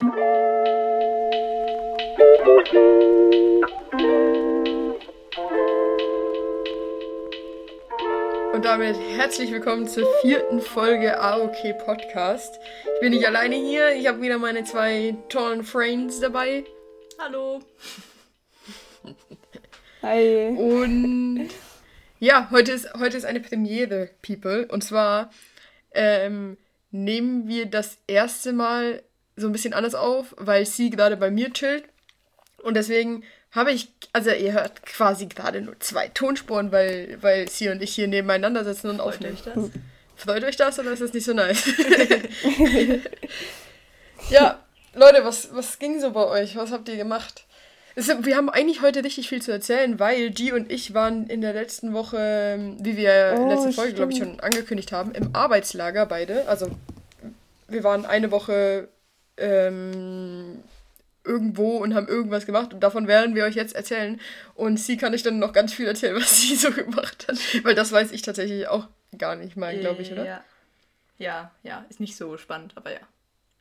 Und damit herzlich willkommen zur vierten Folge AOK Podcast. Ich bin nicht alleine hier, ich habe wieder meine zwei tollen Friends dabei. Hallo. Hi. Und ja, heute ist, heute ist eine Premiere, People. Und zwar ähm, nehmen wir das erste Mal so ein bisschen anders auf, weil sie gerade bei mir chillt. Und deswegen habe ich, also ihr hört quasi gerade nur zwei Tonspuren, weil, weil sie und ich hier nebeneinander sitzen und Freut aufnehmen. euch das? Freut euch das oder ist das nicht so nice? ja, Leute, was, was ging so bei euch? Was habt ihr gemacht? Es, wir haben eigentlich heute richtig viel zu erzählen, weil G und ich waren in der letzten Woche, wie wir Oh, letzte Folge, glaube ich, schon angekündigt haben, im Arbeitslager beide. Also wir waren eine Woche ähm, irgendwo und haben irgendwas gemacht und davon werden wir euch jetzt erzählen. Und sie kann euch dann noch ganz viel erzählen, was sie so gemacht hat, weil das weiß ich tatsächlich auch gar nicht mal, glaube ich, oder? Ja. ja, ja, ist nicht so spannend, aber ja.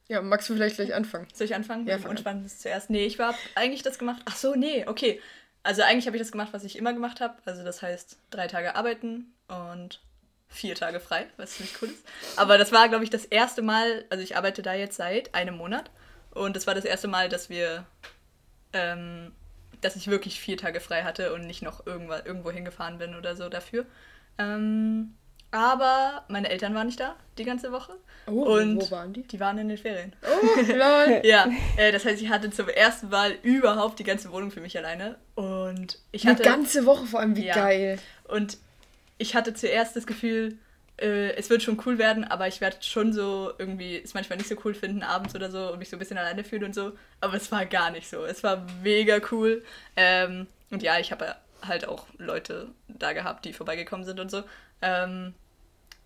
Ja, magst du vielleicht gleich anfangen? Soll ich anfangen? Ja, fang an. Unspannendes zuerst. Nee, ich habe eigentlich das gemacht. Ach so, nee, okay. Also eigentlich habe ich das gemacht, was ich immer gemacht habe. Also das heißt, drei Tage arbeiten und vier Tage frei, was ziemlich cool ist. Aber das war, glaube ich, das erste Mal, also ich arbeite da jetzt seit einem Monat. Und das war das erste Mal, dass wir, ähm, dass ich wirklich vier Tage frei hatte und nicht noch irgendwo, irgendwo hingefahren bin oder so dafür. Ähm, aber meine Eltern waren nicht da die ganze Woche. Oh, und wo waren die? Die waren in den Ferien. Oh, lol. Ja, äh, das heißt, ich hatte zum ersten Mal überhaupt die ganze Wohnung für mich alleine. Und ich hatte. ganze Woche vor allem, wie Ja. geil. Und ich hatte zuerst das Gefühl, äh, es wird schon cool werden, aber ich werde schon so irgendwie es manchmal nicht so cool finden, abends oder so und mich so ein bisschen alleine fühlen und so. Aber es war gar nicht so. Es war mega cool. Ähm, und ja, ich habe halt auch Leute da gehabt, die vorbeigekommen sind und so. Ähm,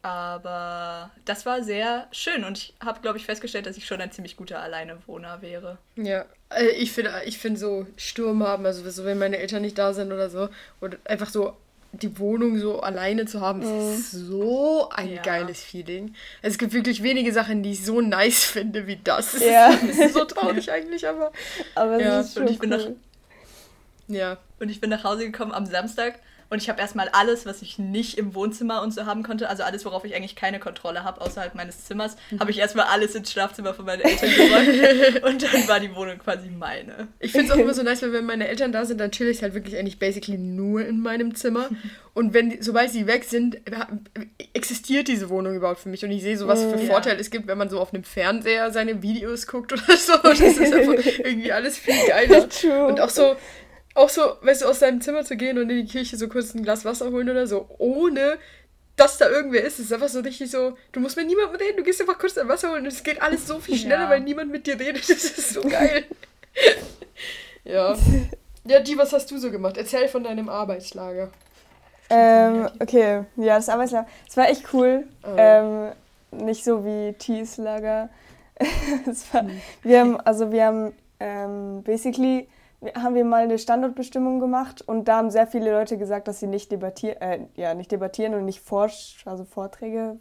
aber das war sehr schön und ich habe, glaube ich, festgestellt, dass ich schon ein ziemlich guter Alleinewohner wäre. Ja, äh, ich finde ich find so Sturm haben, also so, wenn meine Eltern nicht da sind oder so, oder einfach so die Wohnung so alleine zu haben, ist so ein Ja. geiles Feeling. Es gibt wirklich wenige Sachen, die ich so nice finde wie das. Es Ja. ist, es ist so traurig eigentlich, aber Aber es Ja, ist und schon ich bin cool. ja. Und ich bin nach Hause gekommen am Samstag und ich habe erstmal alles, was ich nicht im Wohnzimmer und so haben konnte, also alles, worauf ich eigentlich keine Kontrolle habe, außerhalb meines Zimmers, habe ich erstmal alles ins Schlafzimmer von meinen Eltern geräumt und dann war die Wohnung quasi meine. Ich finde es auch immer so nice, weil wenn meine Eltern da sind, dann chill ich halt wirklich eigentlich basically nur in meinem Zimmer. Und wenn, sobald sie weg sind, existiert diese Wohnung überhaupt für mich. Und ich sehe so, was für Ja. Vorteile es gibt, wenn man so auf einem Fernseher seine Videos guckt oder so. Das ist einfach irgendwie alles viel geiler. True. Und auch so, auch so, weißt du, aus deinem Zimmer zu gehen und in die Kirche so kurz ein Glas Wasser holen oder so, ohne dass da irgendwer ist. Es ist einfach so richtig so, du musst mit niemandem reden, du gehst einfach kurz dein Wasser holen und es geht alles so viel schneller, Ja. weil niemand mit dir redet. Das ist so geil. ja. Ja, die, was hast du so gemacht? Erzähl von deinem Arbeitslager. Ähm, okay, ja, das Arbeitslager. Es war echt cool. Ah. Ähm, nicht so wie Tees Lager. es war, wir haben, also wir haben ähm, basically haben wir mal eine Standortbestimmung gemacht und da haben sehr viele Leute gesagt, dass sie nicht debattieren, äh, ja, nicht debattieren und nicht forsch, also Vorträge,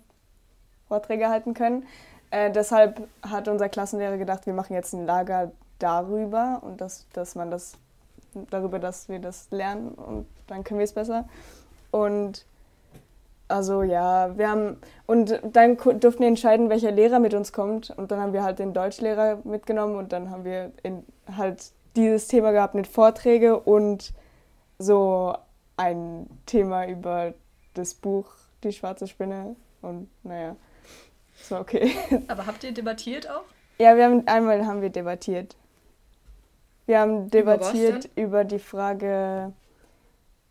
Vorträge halten können. Äh, deshalb hat unser Klassenlehrer gedacht, wir machen jetzt ein Lager darüber und dass, dass man das darüber, dass wir das lernen und dann können wir es besser. Und also ja, wir haben und dann durften wir entscheiden, welcher Lehrer mit uns kommt und dann haben wir halt den Deutschlehrer mitgenommen und dann haben wir in, halt dieses Thema gehabt mit Vorträge und so ein Thema über das Buch Die schwarze Spinne und naja, das war okay. Aber habt ihr debattiert auch? Ja, wir haben einmal haben wir debattiert. Wir haben debattiert über die Frage,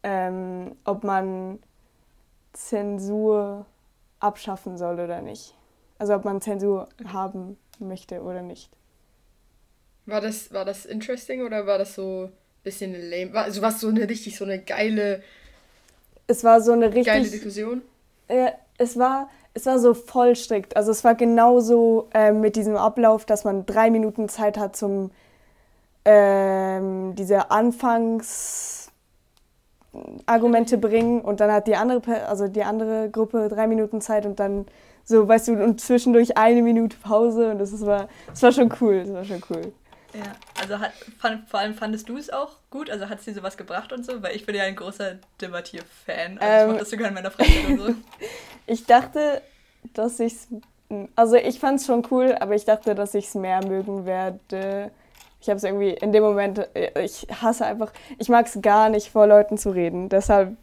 ähm, ob man Zensur abschaffen soll oder nicht. Also ob man Zensur haben möchte oder nicht. War das, war das interesting oder war das so ein bisschen lame? War, also war es so eine richtig so eine geile, Es war so eine geile richtig, Diskussion? äh, es war, es war so voll strikt. Also es war genauso äh, mit diesem Ablauf, dass man drei Minuten Zeit hat zum ähm, diese Anfangs Argumente bringen und dann hat die andere, also die andere Gruppe drei Minuten Zeit und dann So, weißt du, und zwischendurch eine Minute Pause und das war, das war schon cool, das war schon cool. Ja, also hat, fand, vor allem fandest du es auch gut? Also hat es dir sowas gebracht und so? Weil ich bin ja ein großer Debattier-Fan. Also ähm, ich mache das sogar in meiner Freizeit und so. ich dachte, dass ich es. Also ich fand es schon cool, aber ich dachte, dass ich es mehr mögen werde. Ich habe es irgendwie in dem Moment, äh, ich hasse einfach, ich mag es gar nicht, vor Leuten zu reden. Deshalb,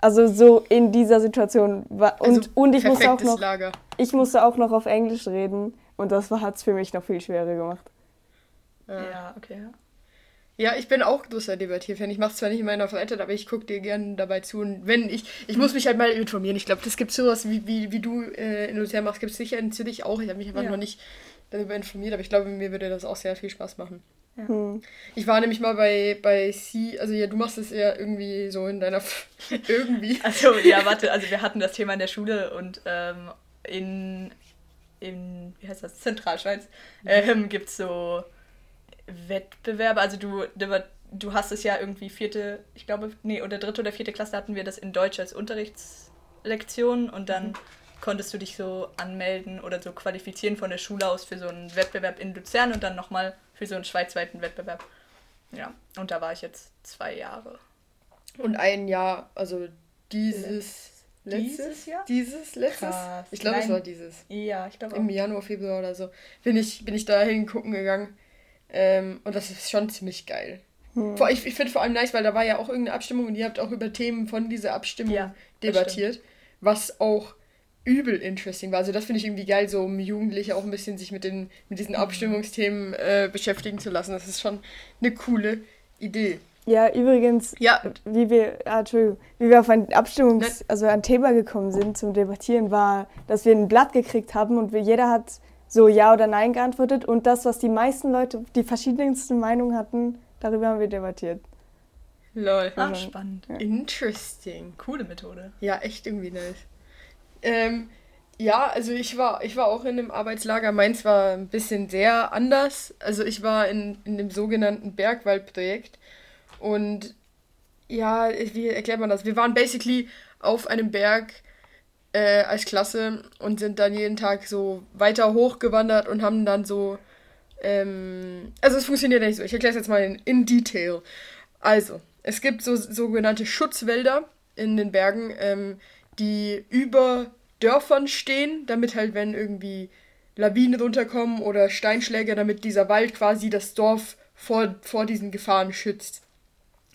also so in dieser Situation war und, also und ich musste auch noch, Lager. ich musste auch noch auf Englisch reden und das hat es für mich noch viel schwerer gemacht. Ja, okay. Ja, ich bin auch großer Debattierfan. Ich mache es zwar nicht in meiner Freizeit, aber ich gucke dir gerne dabei zu. Und wenn ich, ich muss mich halt mal informieren. Ich glaube, das gibt sowas, wie, wie, wie du äh, in Luzern machst, gibt es sicher in Zürich auch. Ich habe mich einfach ja. noch nicht darüber informiert, aber ich glaube, mir würde das auch sehr viel Spaß machen. Ja. Hm. Ich war nämlich mal bei, bei C, also ja, du machst es ja irgendwie so in deiner, irgendwie. Also ja, warte, also wir hatten das Thema in der Schule und ähm, in, in, wie heißt das, Zentralschweiz, mhm. ähm, gibt es so Wettbewerbe, also du, du hast es ja irgendwie vierte, ich glaube, nee, oder dritte oder vierte Klasse hatten wir das in Deutsch als Unterrichtslektion und dann mhm. konntest du dich so anmelden oder so qualifizieren von der Schule aus für so einen Wettbewerb in Luzern und dann nochmal für so einen schweizweiten Wettbewerb. Ja, und da war ich jetzt zwei Jahre. Und ein Jahr, also dieses. Letztes, dieses Jahr? Dieses, letztes? Krass. Ich glaube, es war dieses. Ja, ich glaube Im Januar, Februar oder so. Bin ich, bin ich da hingucken gegangen. Ähm, und das ist schon ziemlich geil. Hm. Vor, ich ich finde vor allem nice, weil da war ja auch irgendeine Abstimmung und ihr habt auch über Themen von dieser Abstimmung ja, debattiert, was auch übel interesting war. Also das finde ich irgendwie geil, so um Jugendliche auch ein bisschen sich mit, den, mit diesen. Abstimmungsthemen äh, beschäftigen zu lassen. Das ist schon eine coole Idee. Ja, übrigens, ja. wie wir, ah, wie wir auf ein Abstimmungs-, also ein Thema gekommen sind zum Debattieren, war, dass wir ein Blatt gekriegt haben und wir, jeder hat so Ja oder Nein geantwortet und das, was die meisten Leute, die verschiedensten Meinungen hatten, darüber haben wir debattiert. Lol. Ah, spannend. Ja. Interesting. Coole Methode. Ja, echt irgendwie nice. Ähm, ja, also ich war, ich war auch in einem Arbeitslager. Meins war ein bisschen sehr anders. Also ich war in, in dem sogenannten Bergwaldprojekt. Und ja, wie erklärt man das? Wir waren basically auf einem Berg äh, als Klasse und sind dann jeden Tag so weiter hochgewandert und haben dann so. Ähm, also es funktioniert nicht so. Ich erkläre es jetzt mal in, in Detail. Also, es gibt so sogenannte Schutzwälder in den Bergen, ähm, die über Dörfern stehen, damit halt, wenn irgendwie Lawinen runterkommen oder Steinschläge, damit dieser Wald quasi das Dorf vor, vor diesen Gefahren schützt.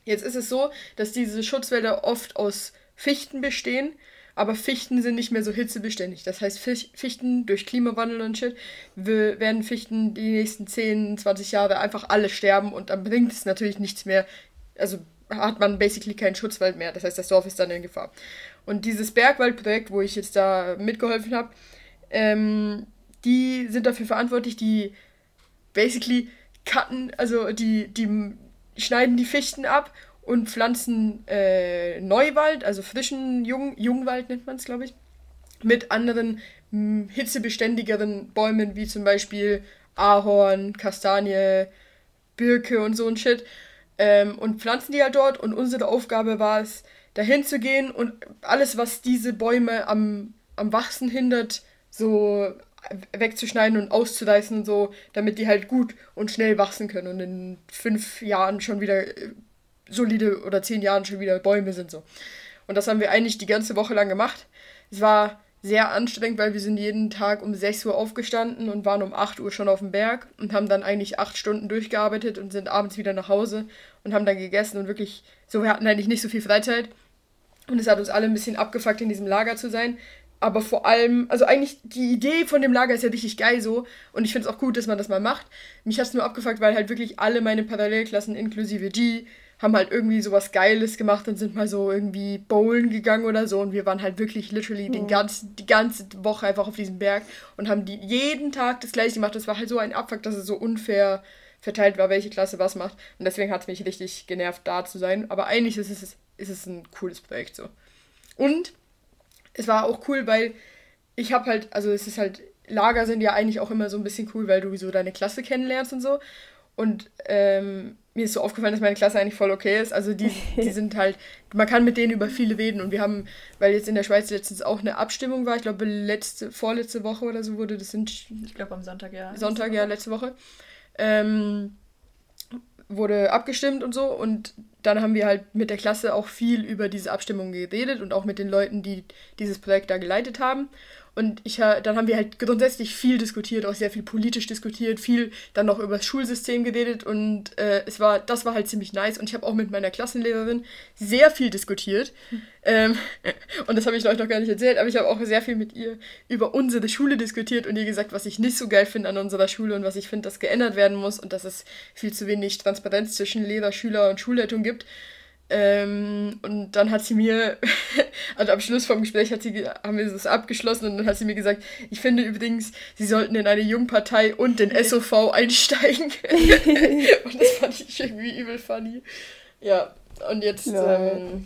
Jetzt ist es so, dass diese Schutzwälder oft aus Fichten bestehen aber Fichten sind nicht mehr so hitzebeständig. Das heißt, Fichten durch Klimawandel und Shit werden Fichten die nächsten 10, 20 Jahre einfach alle sterben und dann bringt es natürlich nichts mehr. Also hat man basically keinen Schutzwald mehr. Das heißt, das Dorf ist dann in Gefahr. Und dieses Bergwaldprojekt, wo ich jetzt da mitgeholfen habe, ähm, die sind dafür verantwortlich, die basically cutten, also die, die schneiden die Fichten ab und pflanzen äh, Neuwald, also frischen Jung, Jungwald nennt man es, glaube ich, mit anderen mh, hm, hitzebeständigeren Bäumen, wie zum Beispiel Ahorn, Kastanie, Birke und so ein Shit. Ähm, und pflanzen die halt dort und unsere Aufgabe war es, dahin zu gehen und alles, was diese Bäume am, am Wachsen hindert, so wegzuschneiden und auszureißen und so, damit die halt gut und schnell wachsen können und in fünf Jahren schon wieder äh, solide oder zehn Jahren schon wieder Bäume sind so. Und das haben wir eigentlich die ganze Woche lang gemacht. Es war sehr anstrengend, weil wir sind jeden Tag um 6 Uhr aufgestanden und waren um 8 Uhr schon auf dem Berg und haben dann eigentlich acht Stunden durchgearbeitet und sind abends wieder nach Hause und haben dann gegessen und wirklich, so wir hatten eigentlich nicht so viel Freizeit. Und es hat uns alle ein bisschen abgefuckt, in diesem Lager zu sein. Aber vor allem, also eigentlich die Idee von dem Lager ist ja richtig geil so. Und ich finde es auch gut, dass man das mal macht. Mich hat es nur abgefuckt, weil halt wirklich alle meine Parallelklassen, inklusive die, haben halt irgendwie sowas Geiles gemacht und sind mal so irgendwie bowlen gegangen oder so. Und wir waren halt wirklich literally mhm. den ganzen, die ganze Woche einfach auf diesem Berg und haben die jeden Tag das gleiche gemacht. Das war halt so ein Abfuck, dass es so unfair verteilt war, welche Klasse was macht. Und deswegen hat es mich richtig genervt, da zu sein. Aber eigentlich ist es, ist es ein cooles Projekt so. Und es war auch cool, weil ich habe halt, also es ist halt, Lager sind ja eigentlich auch immer so ein bisschen cool, weil du so deine Klasse kennenlernst und so. Und ähm, mir ist so aufgefallen, dass meine Klasse eigentlich voll okay ist. Also die, die sind halt, man kann mit denen über viele reden und wir haben, weil jetzt in der Schweiz letztens auch eine Abstimmung war, ich glaube letzte, vorletzte Woche oder so wurde das sind. Ich glaube am Sonntag, ja. Sonntag, ja, letzte Woche. Ähm, wurde abgestimmt und so und dann haben wir halt mit der Klasse auch viel über diese Abstimmung geredet und auch mit den Leuten, die dieses Projekt da geleitet haben. Und ich, dann haben wir halt grundsätzlich viel diskutiert, auch sehr viel politisch diskutiert, viel dann noch über das Schulsystem geredet und äh, es war, das war halt ziemlich nice. Und ich habe auch mit meiner Klassenlehrerin sehr viel diskutiert. Mhm. Ähm, und das habe ich euch noch gar nicht erzählt, aber ich habe auch sehr viel mit ihr über unsere Schule diskutiert und ihr gesagt, was ich nicht so geil finde an unserer Schule und was ich finde, dass geändert werden muss und dass es viel zu wenig Transparenz zwischen Lehrer, Schüler und Schulleitung gibt. Ähm, und dann hat sie mir, also am Schluss vom Gespräch hat sie, haben wir das abgeschlossen und dann hat sie mir gesagt, ich finde übrigens, sie sollten in eine Jungpartei und den SOV einsteigen. und das fand ich irgendwie übel funny. Ja, und jetzt ähm,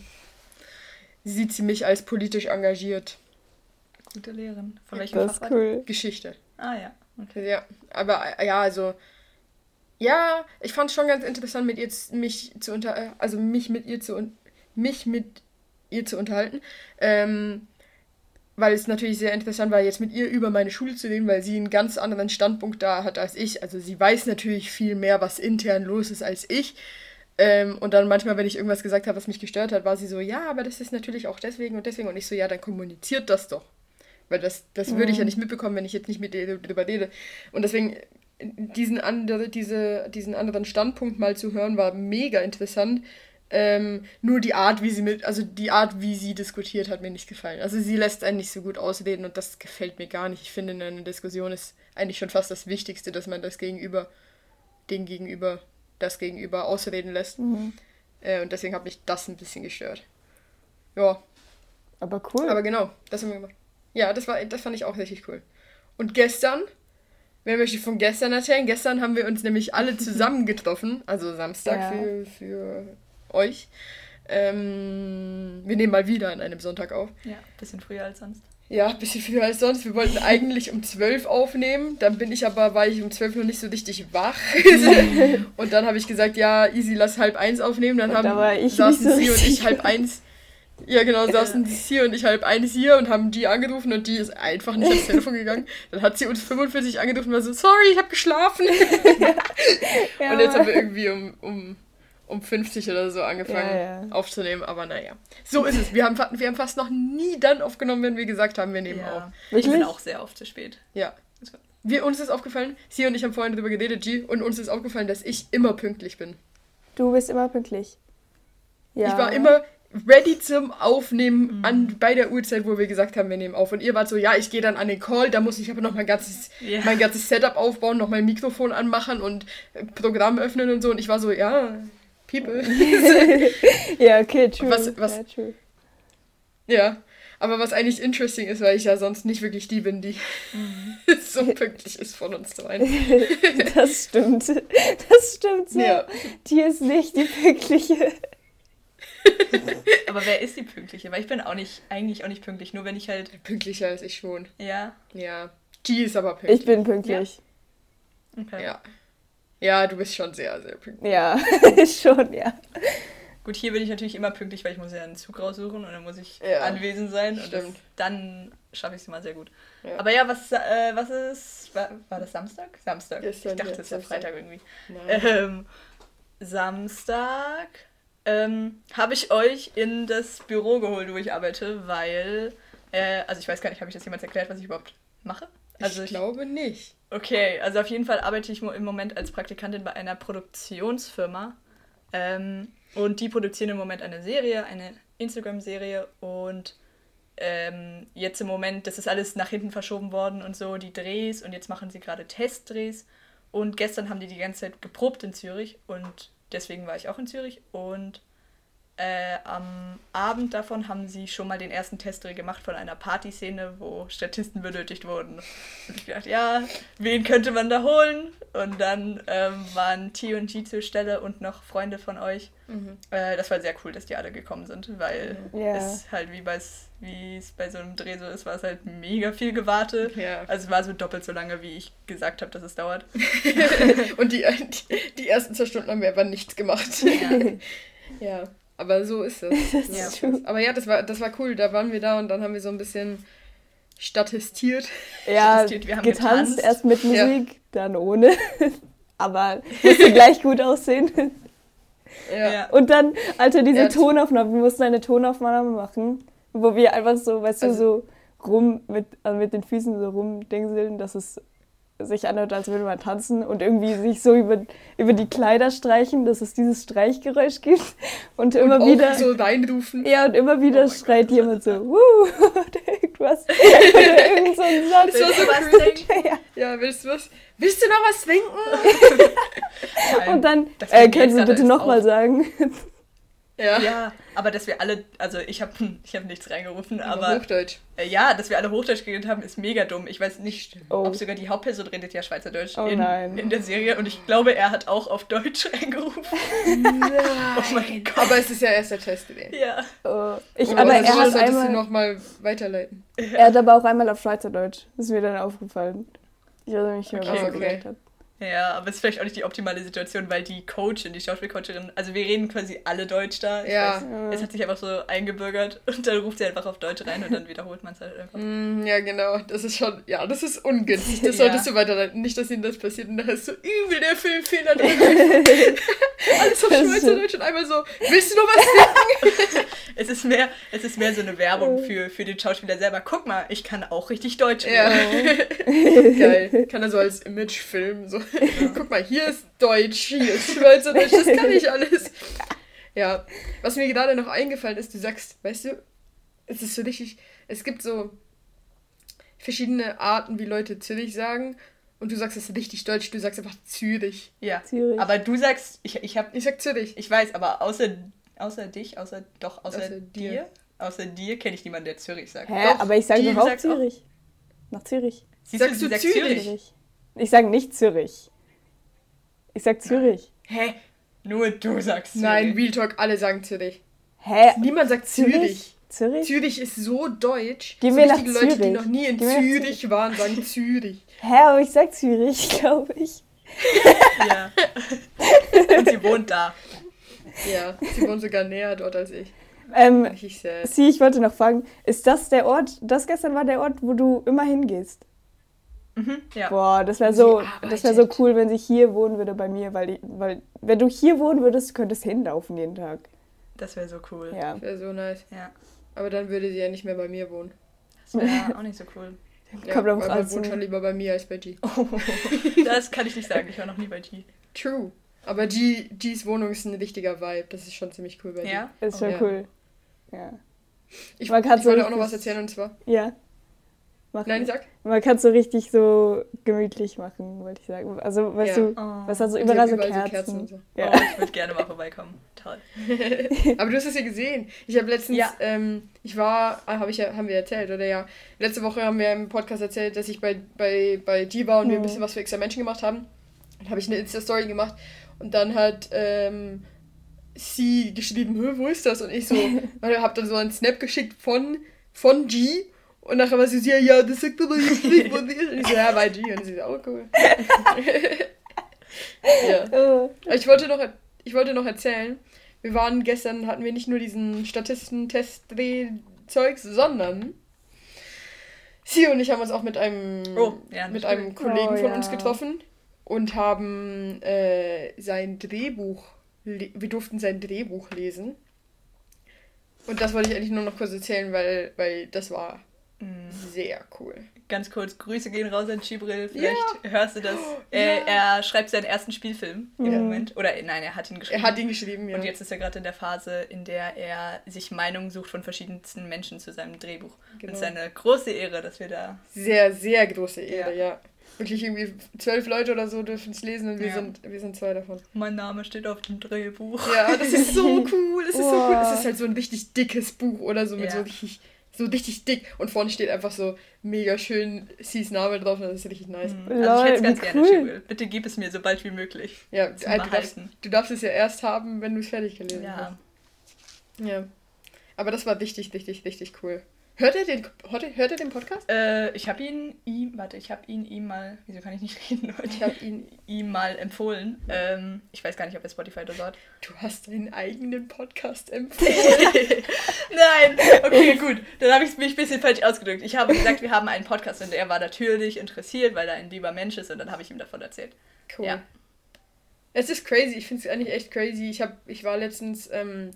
sieht sie mich als politisch engagiert. Gute Lehrerin. Von welchem das Fach? Cool. Geschichte. Ah ja. Okay. Ja, aber ja, also ja, ich fand es schon ganz interessant, mit ihr mich zu unter, also mich mit ihr zu mich mit ihr zu unterhalten. Ähm, weil es natürlich sehr interessant war, jetzt mit ihr über meine Schule zu reden, weil sie einen ganz anderen Standpunkt da hat als ich. Also sie weiß natürlich viel mehr, was intern los ist als ich. Ähm, und dann manchmal, wenn ich irgendwas gesagt habe, was mich gestört hat, war sie so, ja, aber das ist natürlich auch deswegen und deswegen. Und ich so, ja, dann kommuniziert das doch. Weil das, das mhm. würde ich ja mhm. nicht mitbekommen, wenn ich jetzt nicht mit ihr darüber rede. Und deswegen diesen, andere, diese, diesen anderen Standpunkt mal zu hören, war mega interessant. Ähm, nur die Art, wie sie mit, also die Art, wie sie diskutiert, hat mir nicht gefallen. Also sie lässt einen nicht so gut ausreden und das gefällt mir gar nicht. Ich finde, in einer Diskussion ist eigentlich schon fast das Wichtigste, dass man das Gegenüber, den Gegenüber, das Gegenüber ausreden lässt. Mhm. Äh, und deswegen hat mich das ein bisschen gestört. Ja. Aber cool. Aber genau, das haben wir gemacht. Ja, das war, das fand ich auch richtig cool. Und gestern Wer möchte von gestern erzählen? Gestern haben wir uns nämlich alle zusammen getroffen, also Samstag ja. für, für euch. Ähm, wir nehmen mal wieder an einem Sonntag auf. Ja, bisschen früher als sonst. Ja, ein bisschen früher als sonst. Wir wollten eigentlich um 12 aufnehmen. Dann bin ich aber, war ich um 12 noch nicht so richtig wach. und dann habe ich gesagt, ja, easy, lass halb eins aufnehmen. Dann haben, da saßen so sie und ich halb eins ja, genau, saßen sie hier und ich halb eines hier und haben die angerufen und die ist einfach nicht ans Telefon gegangen. Dann hat sie uns 45 angerufen und war so, sorry, ich habe geschlafen. ja. Und jetzt haben wir irgendwie um, um, um 50 oder so angefangen ja, ja. aufzunehmen, aber naja. So ist es. Wir haben, wir haben fast noch nie dann aufgenommen, wenn wir gesagt haben, wir nehmen auf. Ich bin auch sehr oft zu spät. Ja. Wir, uns ist aufgefallen, sie und ich haben vorhin darüber geredet, G, und uns ist aufgefallen, dass ich immer pünktlich bin. Du bist immer pünktlich. Ja. Ich war immer, ready zum Aufnehmen mhm. an, bei der Uhrzeit, wo wir gesagt haben, wir nehmen auf. Und ihr wart so, ja, ich gehe dann an den Call, da muss ich aber noch mein ganzes, yeah. mein ganzes Setup aufbauen, noch mein Mikrofon anmachen und äh, Programm öffnen und so. Und ich war so, ja, people. ja, okay, true. Was, was, ja, true. Ja, aber was eigentlich interesting ist, weil ich ja sonst nicht wirklich die bin, die mhm. so pünktlich ist von uns zwei. das stimmt. Das stimmt so. Ja. Die ist nicht die pünktliche. Aber wer ist die Pünktliche? Weil ich bin auch nicht, eigentlich auch nicht pünktlich, nur wenn ich halt. Pünktlicher als ich schon. Ja. Ja. Die ist aber pünktlich. Ich bin pünktlich. Ja. Okay. Ja. Ja, du bist schon sehr, sehr pünktlich. Ja, schon, ja. Gut, hier bin ich natürlich immer pünktlich, weil ich muss ja einen Zug raussuchen und dann muss ich ja, anwesend sein. Und das, dann schaffe ich es immer sehr gut. Ja. Aber ja, was, äh, was ist. War, war das Samstag? Samstag. Gestern, ich dachte, es ist ja Freitag irgendwie. Ähm, Samstag ähm, habe ich euch in das Büro geholt, wo ich arbeite, weil, äh, also ich weiß gar nicht, habe ich das jemals erklärt, was ich überhaupt mache? Also ich, ich glaube nicht. Okay, also auf jeden Fall arbeite ich im Moment als Praktikantin bei einer Produktionsfirma. Ähm, und die produzieren im Moment eine Serie, eine Instagram-Serie und ähm, jetzt im Moment, das ist alles nach hinten verschoben worden und so, die Drehs und jetzt machen sie gerade Testdrehs. Und gestern haben die die ganze Zeit geprobt in Zürich und deswegen war ich auch in Zürich und äh, am Abend davon haben sie schon mal den ersten Testdreh gemacht von einer Partyszene, wo Statisten benötigt wurden. Und ich dachte, ja, wen könnte man da holen? Und dann ähm, waren T und G zur Stelle und noch Freunde von euch. Mhm. Äh, das war sehr cool, dass die alle gekommen sind, weil Ja. es halt wie bei's- wie es bei so einem Dreh so ist, war es halt mega viel Gewarte. Ja. Also es war so doppelt so lange, wie ich gesagt habe, dass es dauert. Und die, die, die ersten zwei Stunden haben wir aber nichts gemacht. Ja, aber so ist es. Das Ja. ist. Aber ja, das war, das war cool. Da waren wir da und dann haben wir so ein bisschen statistiert. Ja, Statistiert, wir haben getanzt, getanzt. erst mit Ja. Musik, dann ohne. Aber musste gleich gut aussehen. Ja. Ja. Und dann, Alter, diese Ja. Tonaufnahme, wir mussten eine Tonaufnahme machen, wo wir einfach so, weißt Also- du, so rum mit, also mit den Füßen so rumdingseln, dass es sich anhört, als würde man tanzen und irgendwie sich so über, über die Kleider streichen, dass es dieses Streichgeräusch gibt und immer und wieder... Auch so reinrufen. Ja, und immer wieder Oh schreit Gott, jemand so, wuh, oder irgendwas. oder irgend so ein Satz. War so was denken? Ja. Ja, willst du was? Willst du noch was trinken? Und dann, äh, können Sie bitte nochmal sagen? Ja. Ja, aber dass wir alle, also ich habe ich hab nichts reingerufen, Aber aber Hochdeutsch. äh, ja, dass wir alle Hochdeutsch geredet haben, ist mega dumm. Ich weiß nicht, Oh. ob sogar die Hauptperson redet ja Schweizerdeutsch Oh in, nein. in der Serie und ich glaube, er hat auch auf Deutsch reingerufen. Nein. Oh mein Gott. Aber es ist ja erst der Test. ey. Ja. Oh, ich, aber er hat, solltest du einmal, nochmal weiterleiten. er hat aber auch einmal auf Schweizerdeutsch. Das ist mir dann aufgefallen. Ich weiß nicht mehr, was Okay, er okay. gesagt hat. Ja, aber es ist vielleicht auch nicht die optimale Situation, weil die Coachin, die Schauspielcoacherin, also wir reden quasi alle Deutsch da. Ja. Weiß, es hat sich einfach so eingebürgert und dann ruft sie einfach auf Deutsch rein und dann wiederholt man es halt einfach. Mm, ja, genau. Das ist schon, ja, das ist ungünstig. Das Ja. solltest du weiterleiten. Nicht, dass ihnen das passiert und nachher ist so übel der Filmfehler drin. Alles auf Schweizerdeutsch und einmal so, willst du noch was trinken? Es ist mehr, es ist mehr so eine Werbung für, für den Schauspieler selber. Guck mal, ich kann auch richtig Deutsch Ja. Geil. Kann er so als Imagefilm so. Guck mal, hier ist Deutsch, hier ist Schweizerdeutsch, das kann ich alles. Ja. Was mir gerade noch eingefallen ist, du sagst, weißt du, es ist so richtig, es gibt so verschiedene Arten, wie Leute Zürich sagen. Und du sagst es richtig deutsch, du sagst einfach Zürich. Ja. Zürich. Aber du sagst, ich, ich hab, Ich sag Zürich. ich weiß, aber außer, außer dich, außer, doch, außer, Außer dir. dir, außer dir kenne ich niemanden, der Zürich sagt. Hä? Doch, aber ich sage doch auch sagt auch- Zürich. Nach Zürich. Siehst Sagst sie du sagt Zürich? Zürich. Ich sage nicht Zürich. Ich sag Zürich. Hä? Nur du sagst Zürich. Nein, Real Talk, alle sagen Zürich. Hä? Niemand sagt Zürich. Zürich? Zürich? Zürich ist so deutsch. Gehen so wir nach richtige Leute, die Zürich. noch nie in nach Zürich waren, sagen Zürich. Hä, aber ich sag Zürich, glaube ich. Ja. Und sie wohnt da. Ja, sie wohnen sogar näher dort als ich. Ähm, sad. Sie, ich wollte noch fragen, ist das der Ort, das gestern war der Ort, wo du immer hingehst? Mhm, ja. Boah, das wäre so, das wäre so cool, wenn sie hier wohnen würde bei mir, weil, die, weil wenn du hier wohnen würdest, könntest du hinlaufen jeden Tag. Das wäre so cool. Ja. Wäre so nice. Ja. Aber dann würde sie ja nicht mehr bei mir wohnen. Das wäre auch nicht so cool. Ja, Kommt an man wohnt schon lieber bei mir als bei G. Oh, das kann ich nicht sagen. Ich war noch nie bei G. True. Aber G, Gs Wohnung ist ein richtiger Vibe. Das ist schon ziemlich cool bei Ja? Ist Oh, schon ja. cool. Ja. Ich, ich so wollte auch noch was erzählen und zwar. Ja. Mach Nein, sag. Man kann es so richtig so gemütlich machen, wollte ich sagen. Also, weißt Ja. du, Oh. was hast du Die überall so Kerzen? und so. Ja. Oh, ich würde gerne mal vorbeikommen. Toll. Aber du hast es ja gesehen. Ich habe letztens, Ja. ähm, ich war, ah, hab ich ja, haben wir erzählt, oder ja. Letzte Woche haben wir im Podcast erzählt, dass ich bei, bei, bei G war und wir ein Mhm. bisschen was für extra Menschen gemacht haben. Dann habe ich eine Insta-Story gemacht und dann hat ähm, sie geschrieben, "Hä, wo ist das? Und ich so, habe dann so einen Snap geschickt von, von G. Und nachher war sie so, ja, ja, das sagt aber jetzt nicht von dir. Und ich so, ja, bei G. Und sie so, oh, cool. ja. Aber Ich wollte noch, ich wollte noch erzählen, wir waren gestern, hatten wir nicht nur diesen Statistentest-Dreh-Zeugs, sondern sie und ich haben uns auch mit einem, Oh, ja, mit einem Kollegen Oh, von ja. uns getroffen und haben äh, sein Drehbuch, wir durften sein Drehbuch lesen. Und das wollte ich eigentlich nur noch kurz erzählen, weil, weil das war sehr cool. Ganz kurz, Grüße gehen raus an Chibril. Vielleicht hörst du das. Äh, Er schreibt seinen ersten Spielfilm im Ja. Moment. Oder nein, er hat ihn geschrieben. Er hat ihn geschrieben, ja. Und jetzt ist er gerade in der Phase, in der er sich Meinungen sucht von verschiedensten Menschen zu seinem Drehbuch. Genau. Und es ist eine große Ehre, dass wir da. Sehr, sehr große Ehre, ja. Wirklich irgendwie zwölf Leute oder so dürfen es lesen und wir, Ja. sind, wir sind zwei davon. Mein Name steht auf dem Drehbuch. Ja, das ist so cool. Das ist so cool. Es ist halt so ein richtig dickes Buch oder so mit Ja. so richtig, so richtig dick. Und vorne steht einfach so mega schön Cs Name drauf. und Das ist richtig nice. Mhm. Lol, Also ich hätte es ganz gerne, cool. Bitte gib es mir so bald wie möglich. Ja, äh, du, darfst, du darfst es ja erst haben, wenn du es fertig gelesen Ja. hast. Ja. Aber das war richtig, richtig, richtig cool. Hört ihr den, hört ihr, hört ihr den Podcast? Äh, ich habe ihn ihm, warte, ich habe ihn ihm mal, wieso kann ich nicht reden heute? Ich habe ihn. ihm mal empfohlen. Ähm, ich weiß gar nicht, ob er Spotify oder so hat. Du hast deinen eigenen Podcast empfohlen. Nein, okay, gut. Dann habe ich mich ein bisschen falsch ausgedrückt. Ich habe gesagt, wir haben einen Podcast und er war natürlich interessiert, weil er ein lieber Mensch ist und dann habe ich ihm davon erzählt. Cool. Ja. Es ist crazy, ich finde es eigentlich echt crazy. Ich, hab, ich war letztens ähm,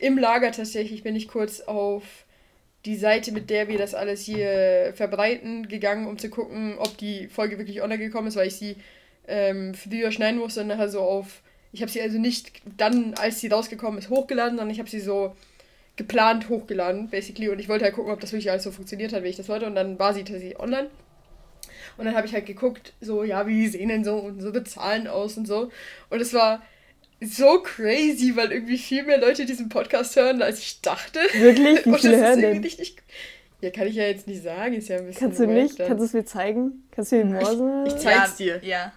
im Lager tatsächlich, bin ich kurz auf die Seite, mit der wir das alles hier verbreiten, gegangen, um zu gucken, ob die Folge wirklich online gekommen ist, weil ich sie ähm, früher schneiden musste und nachher so auf. Ich habe sie also nicht dann, als sie rausgekommen ist, hochgeladen, sondern ich habe sie so geplant hochgeladen, basically. Und ich wollte halt gucken, ob das wirklich alles so funktioniert hat, wie ich das wollte. Und dann war sie tatsächlich online. Und dann habe ich halt geguckt, so, ja, wie sehen denn so unsere Zahlen aus und so. Und es war so crazy, weil irgendwie viel mehr Leute diesen Podcast hören, als ich dachte. Wirklich? Wie Und viele das ist hören irgendwie denn? richtig. Ja, kann ich ja jetzt nicht sagen, ist ja ein bisschen. Kannst du nicht? dann. Kannst du es mir zeigen? Kannst du mir morsen? ich so? zeig's ja, dir. Ja.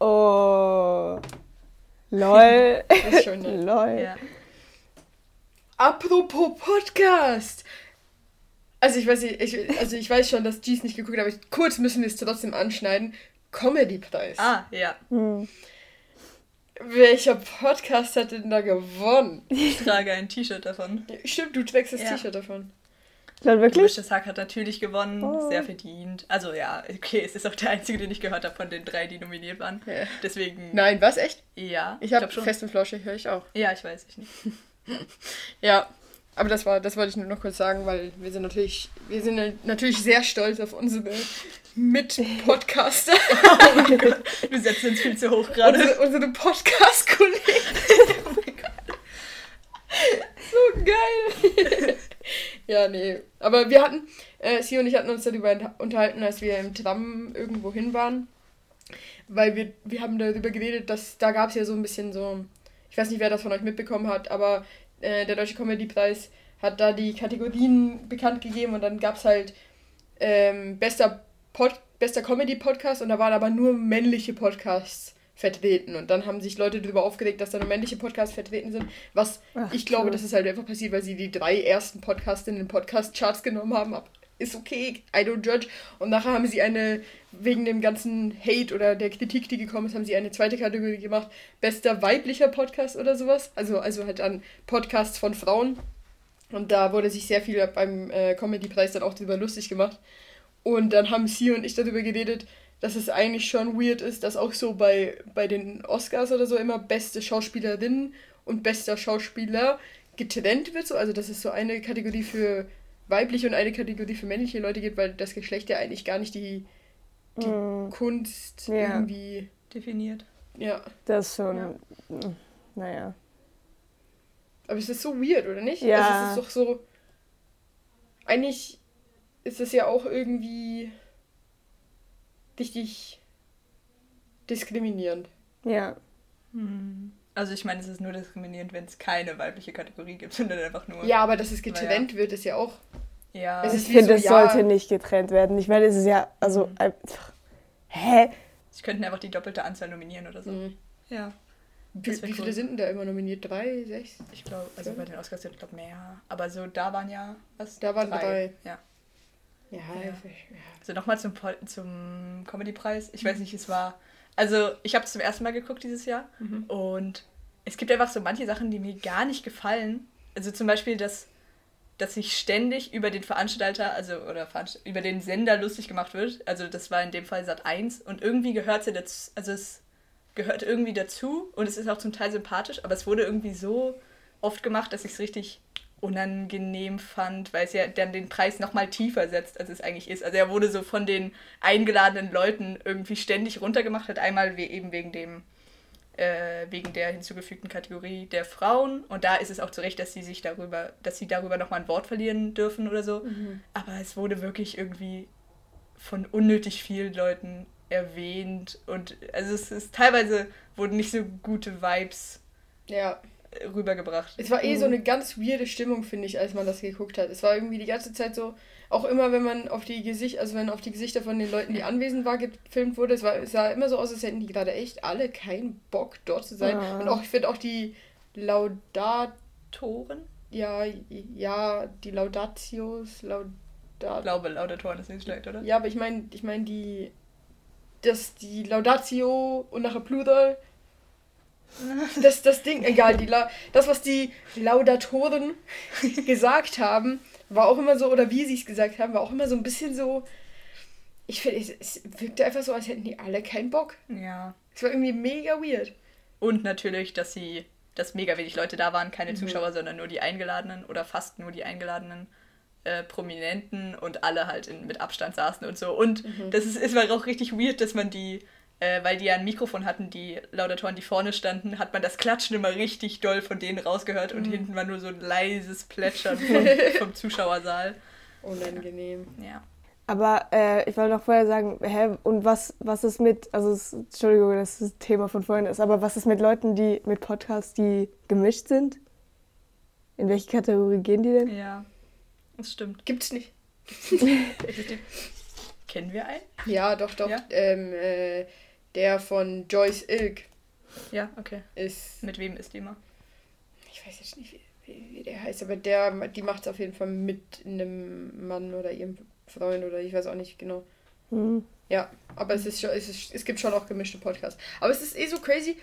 Oh. Lol. Das ist schon nett. Lol. ja. Apropos Podcast! Also ich weiß nicht, ich, also ich weiß schon, dass G's nicht geguckt hat, aber ich, kurz müssen wir es trotzdem anschneiden. Comedy-Preis. Ah, ja. Hm. Welcher Podcast hat denn da gewonnen? Ich trage ein T-Shirt davon. Stimmt, du trägst das Ja. T-Shirt davon. Lol, wirklich? Gemischtes Hack hat natürlich gewonnen, Oh. sehr verdient. Also ja, okay, es ist auch der einzige, den ich gehört habe von den drei, die nominiert waren. Ja. Deswegen, Nein, was? Echt? ja. Ich habe fest und flauschig, höre ich auch. Ja, ich weiß, ich nicht. Ja, aber das war, das wollte ich nur noch kurz sagen, weil wir sind natürlich, wir sind natürlich sehr stolz auf unsere Mit-Podcaster, Du setzt uns viel zu hoch gerade. unsere, unsere Podcast-Kollegen. Oh so geil. ja, nee. Aber wir hatten, äh, Sie und ich hatten uns darüber unterhalten, als wir im Tram irgendwo hin waren. Weil wir, wir haben darüber geredet, dass da gab es ja so ein bisschen so, ich weiß nicht, wer das von euch mitbekommen hat, aber äh, der Deutsche Comedy-Preis hat da die Kategorien bekannt gegeben und dann gab es halt ähm, bester, Pod, bester Comedy-Podcast und da waren aber nur männliche Podcasts vertreten. Und dann haben sich Leute darüber aufgeregt, dass da nur männliche Podcasts vertreten sind. Was Ach, ich glaube, true. das ist halt einfach passiert, weil sie die drei ersten Podcasts in den Podcast-Charts genommen haben. Ab- Ist okay, I don't judge. Und nachher haben sie eine, wegen dem ganzen Hate oder der Kritik, die gekommen ist, haben sie eine zweite Kategorie gemacht. Bester weiblicher Podcast oder sowas. Also, also halt an Podcasts von Frauen. Und da wurde sich sehr viel beim äh, Comedy-Preis dann auch drüber lustig gemacht. Und dann haben sie und ich darüber geredet, dass es eigentlich schon weird ist, dass auch so bei, bei den Oscars oder so immer beste Schauspielerin und bester Schauspieler getrennt wird. So. Also dass es so eine Kategorie für weibliche und eine Kategorie für männliche Leute gibt, weil das Geschlecht ja eigentlich gar nicht die, die Hm, Kunst Ja. irgendwie. Definiert. Ja. das ist schon. Ja. hm, Naja. Aber es ist so weird, oder nicht? Ja. Also es ist doch so. Eigentlich ist es ja auch irgendwie richtig diskriminierend. Ja. Hm. Also ich meine, es ist nur diskriminierend, wenn es keine weibliche Kategorie gibt, sondern einfach nur. Ja, aber dass es getrennt wird, ist ja auch. Ja. Es Ich ist wie finde, so, es ja- sollte nicht getrennt werden. Ich meine, es ist ja. Also. Mhm. einfach- Hä? Sie könnten einfach die doppelte Anzahl nominieren oder so. Mhm. Ja. Wie, Das wie viele cool. sind denn da immer nominiert? Drei, sechs? Ich glaube, also Ja. bei den Oscars sind ich glaube mehr. Aber so da waren ja was? Da waren drei. Ja. Ja, Ja. ja. Also nochmal zum, zum Comedy-Preis. Ich weiß nicht, es war. Also, ich habe es zum ersten Mal geguckt dieses Jahr. Mhm. Und es gibt einfach so manche Sachen, die mir gar nicht gefallen. Also zum Beispiel, dass, dass sich ständig über den Veranstalter, also oder Veranst- über den Sender lustig gemacht wird. Also das war in dem Fall Sat 1 und irgendwie gehört sie dazu, also es gehört irgendwie dazu und es ist auch zum Teil sympathisch, aber es wurde irgendwie so oft gemacht, dass ich es richtig unangenehm fand, weil es ja dann den Preis nochmal tiefer setzt, als es eigentlich ist. Also er wurde so von den eingeladenen Leuten irgendwie ständig runtergemacht, hat einmal eben wegen dem äh, wegen der hinzugefügten Kategorie der Frauen und da ist es auch zu Recht, dass sie sich darüber, dass sie darüber nochmal ein Wort verlieren dürfen oder so. Mhm. Aber es wurde wirklich irgendwie von unnötig vielen Leuten erwähnt und also es ist teilweise wurden nicht so gute Vibes Ja. Rübergebracht. Es war eh Mhm. so eine ganz weirde Stimmung, finde ich, als man das geguckt hat. Es war irgendwie die ganze Zeit so, auch immer wenn man auf die Gesichter, also wenn auf die Gesichter von den Leuten, die anwesend waren, gefilmt wurde, es, war, es sah immer so aus, als hätten die gerade echt alle keinen Bock, dort zu sein. Ja. Und auch, ich finde auch die Laudat, Toren? ja, ja, die Laudatios, Laudat. Ich glaube, Laudatoren ist nicht schlecht, oder? Ja, aber ich meine, ich meine die, das, die Laudatio und nachher Plural. Das, das Ding, egal, die, La- das, was die Laudatoren gesagt haben, war auch immer so, oder wie sie es gesagt haben, war auch immer so ein bisschen so, ich finde, es, es wirkte einfach so, als hätten die alle keinen Bock. Ja. Es war irgendwie mega weird. Und natürlich, dass sie, dass mega wenig Leute da waren, Mhm. keine Zuschauer, sondern nur die Eingeladenen oder fast nur die Eingeladenen äh, Prominenten und alle halt in, mit Abstand saßen und so. Und Mhm. das ist, es war auch richtig weird, dass man die, äh, weil die ja ein Mikrofon hatten, die Laudatoren, die vorne standen, hat man das Klatschen immer richtig doll von denen rausgehört Mhm. und hinten war nur so ein leises Plätschern vom, vom Zuschauersaal. Unangenehm. Ja. Aber äh, ich wollte noch vorher sagen, hä, und was, was ist mit, also es, Entschuldigung, dass das Thema von vorhin ist, aber was ist mit Leuten, die mit Podcasts, die gemischt sind? In welche Kategorie gehen die denn? Ja. Das stimmt. Gibt's nicht. Existiert- Kennen wir einen? Ja, doch, doch. Ja? Ähm, äh, der von Joyce Ilk Ja, okay. ist Mit wem ist die immer? ich weiß jetzt nicht, wie, wie, wie der heißt, aber der, die macht es auf jeden Fall mit einem Mann oder ihrem Freund oder ich weiß auch nicht genau. Hm. Ja, aber es ist schon, es, ist, es gibt schon auch gemischte Podcasts. Aber es ist eh so crazy.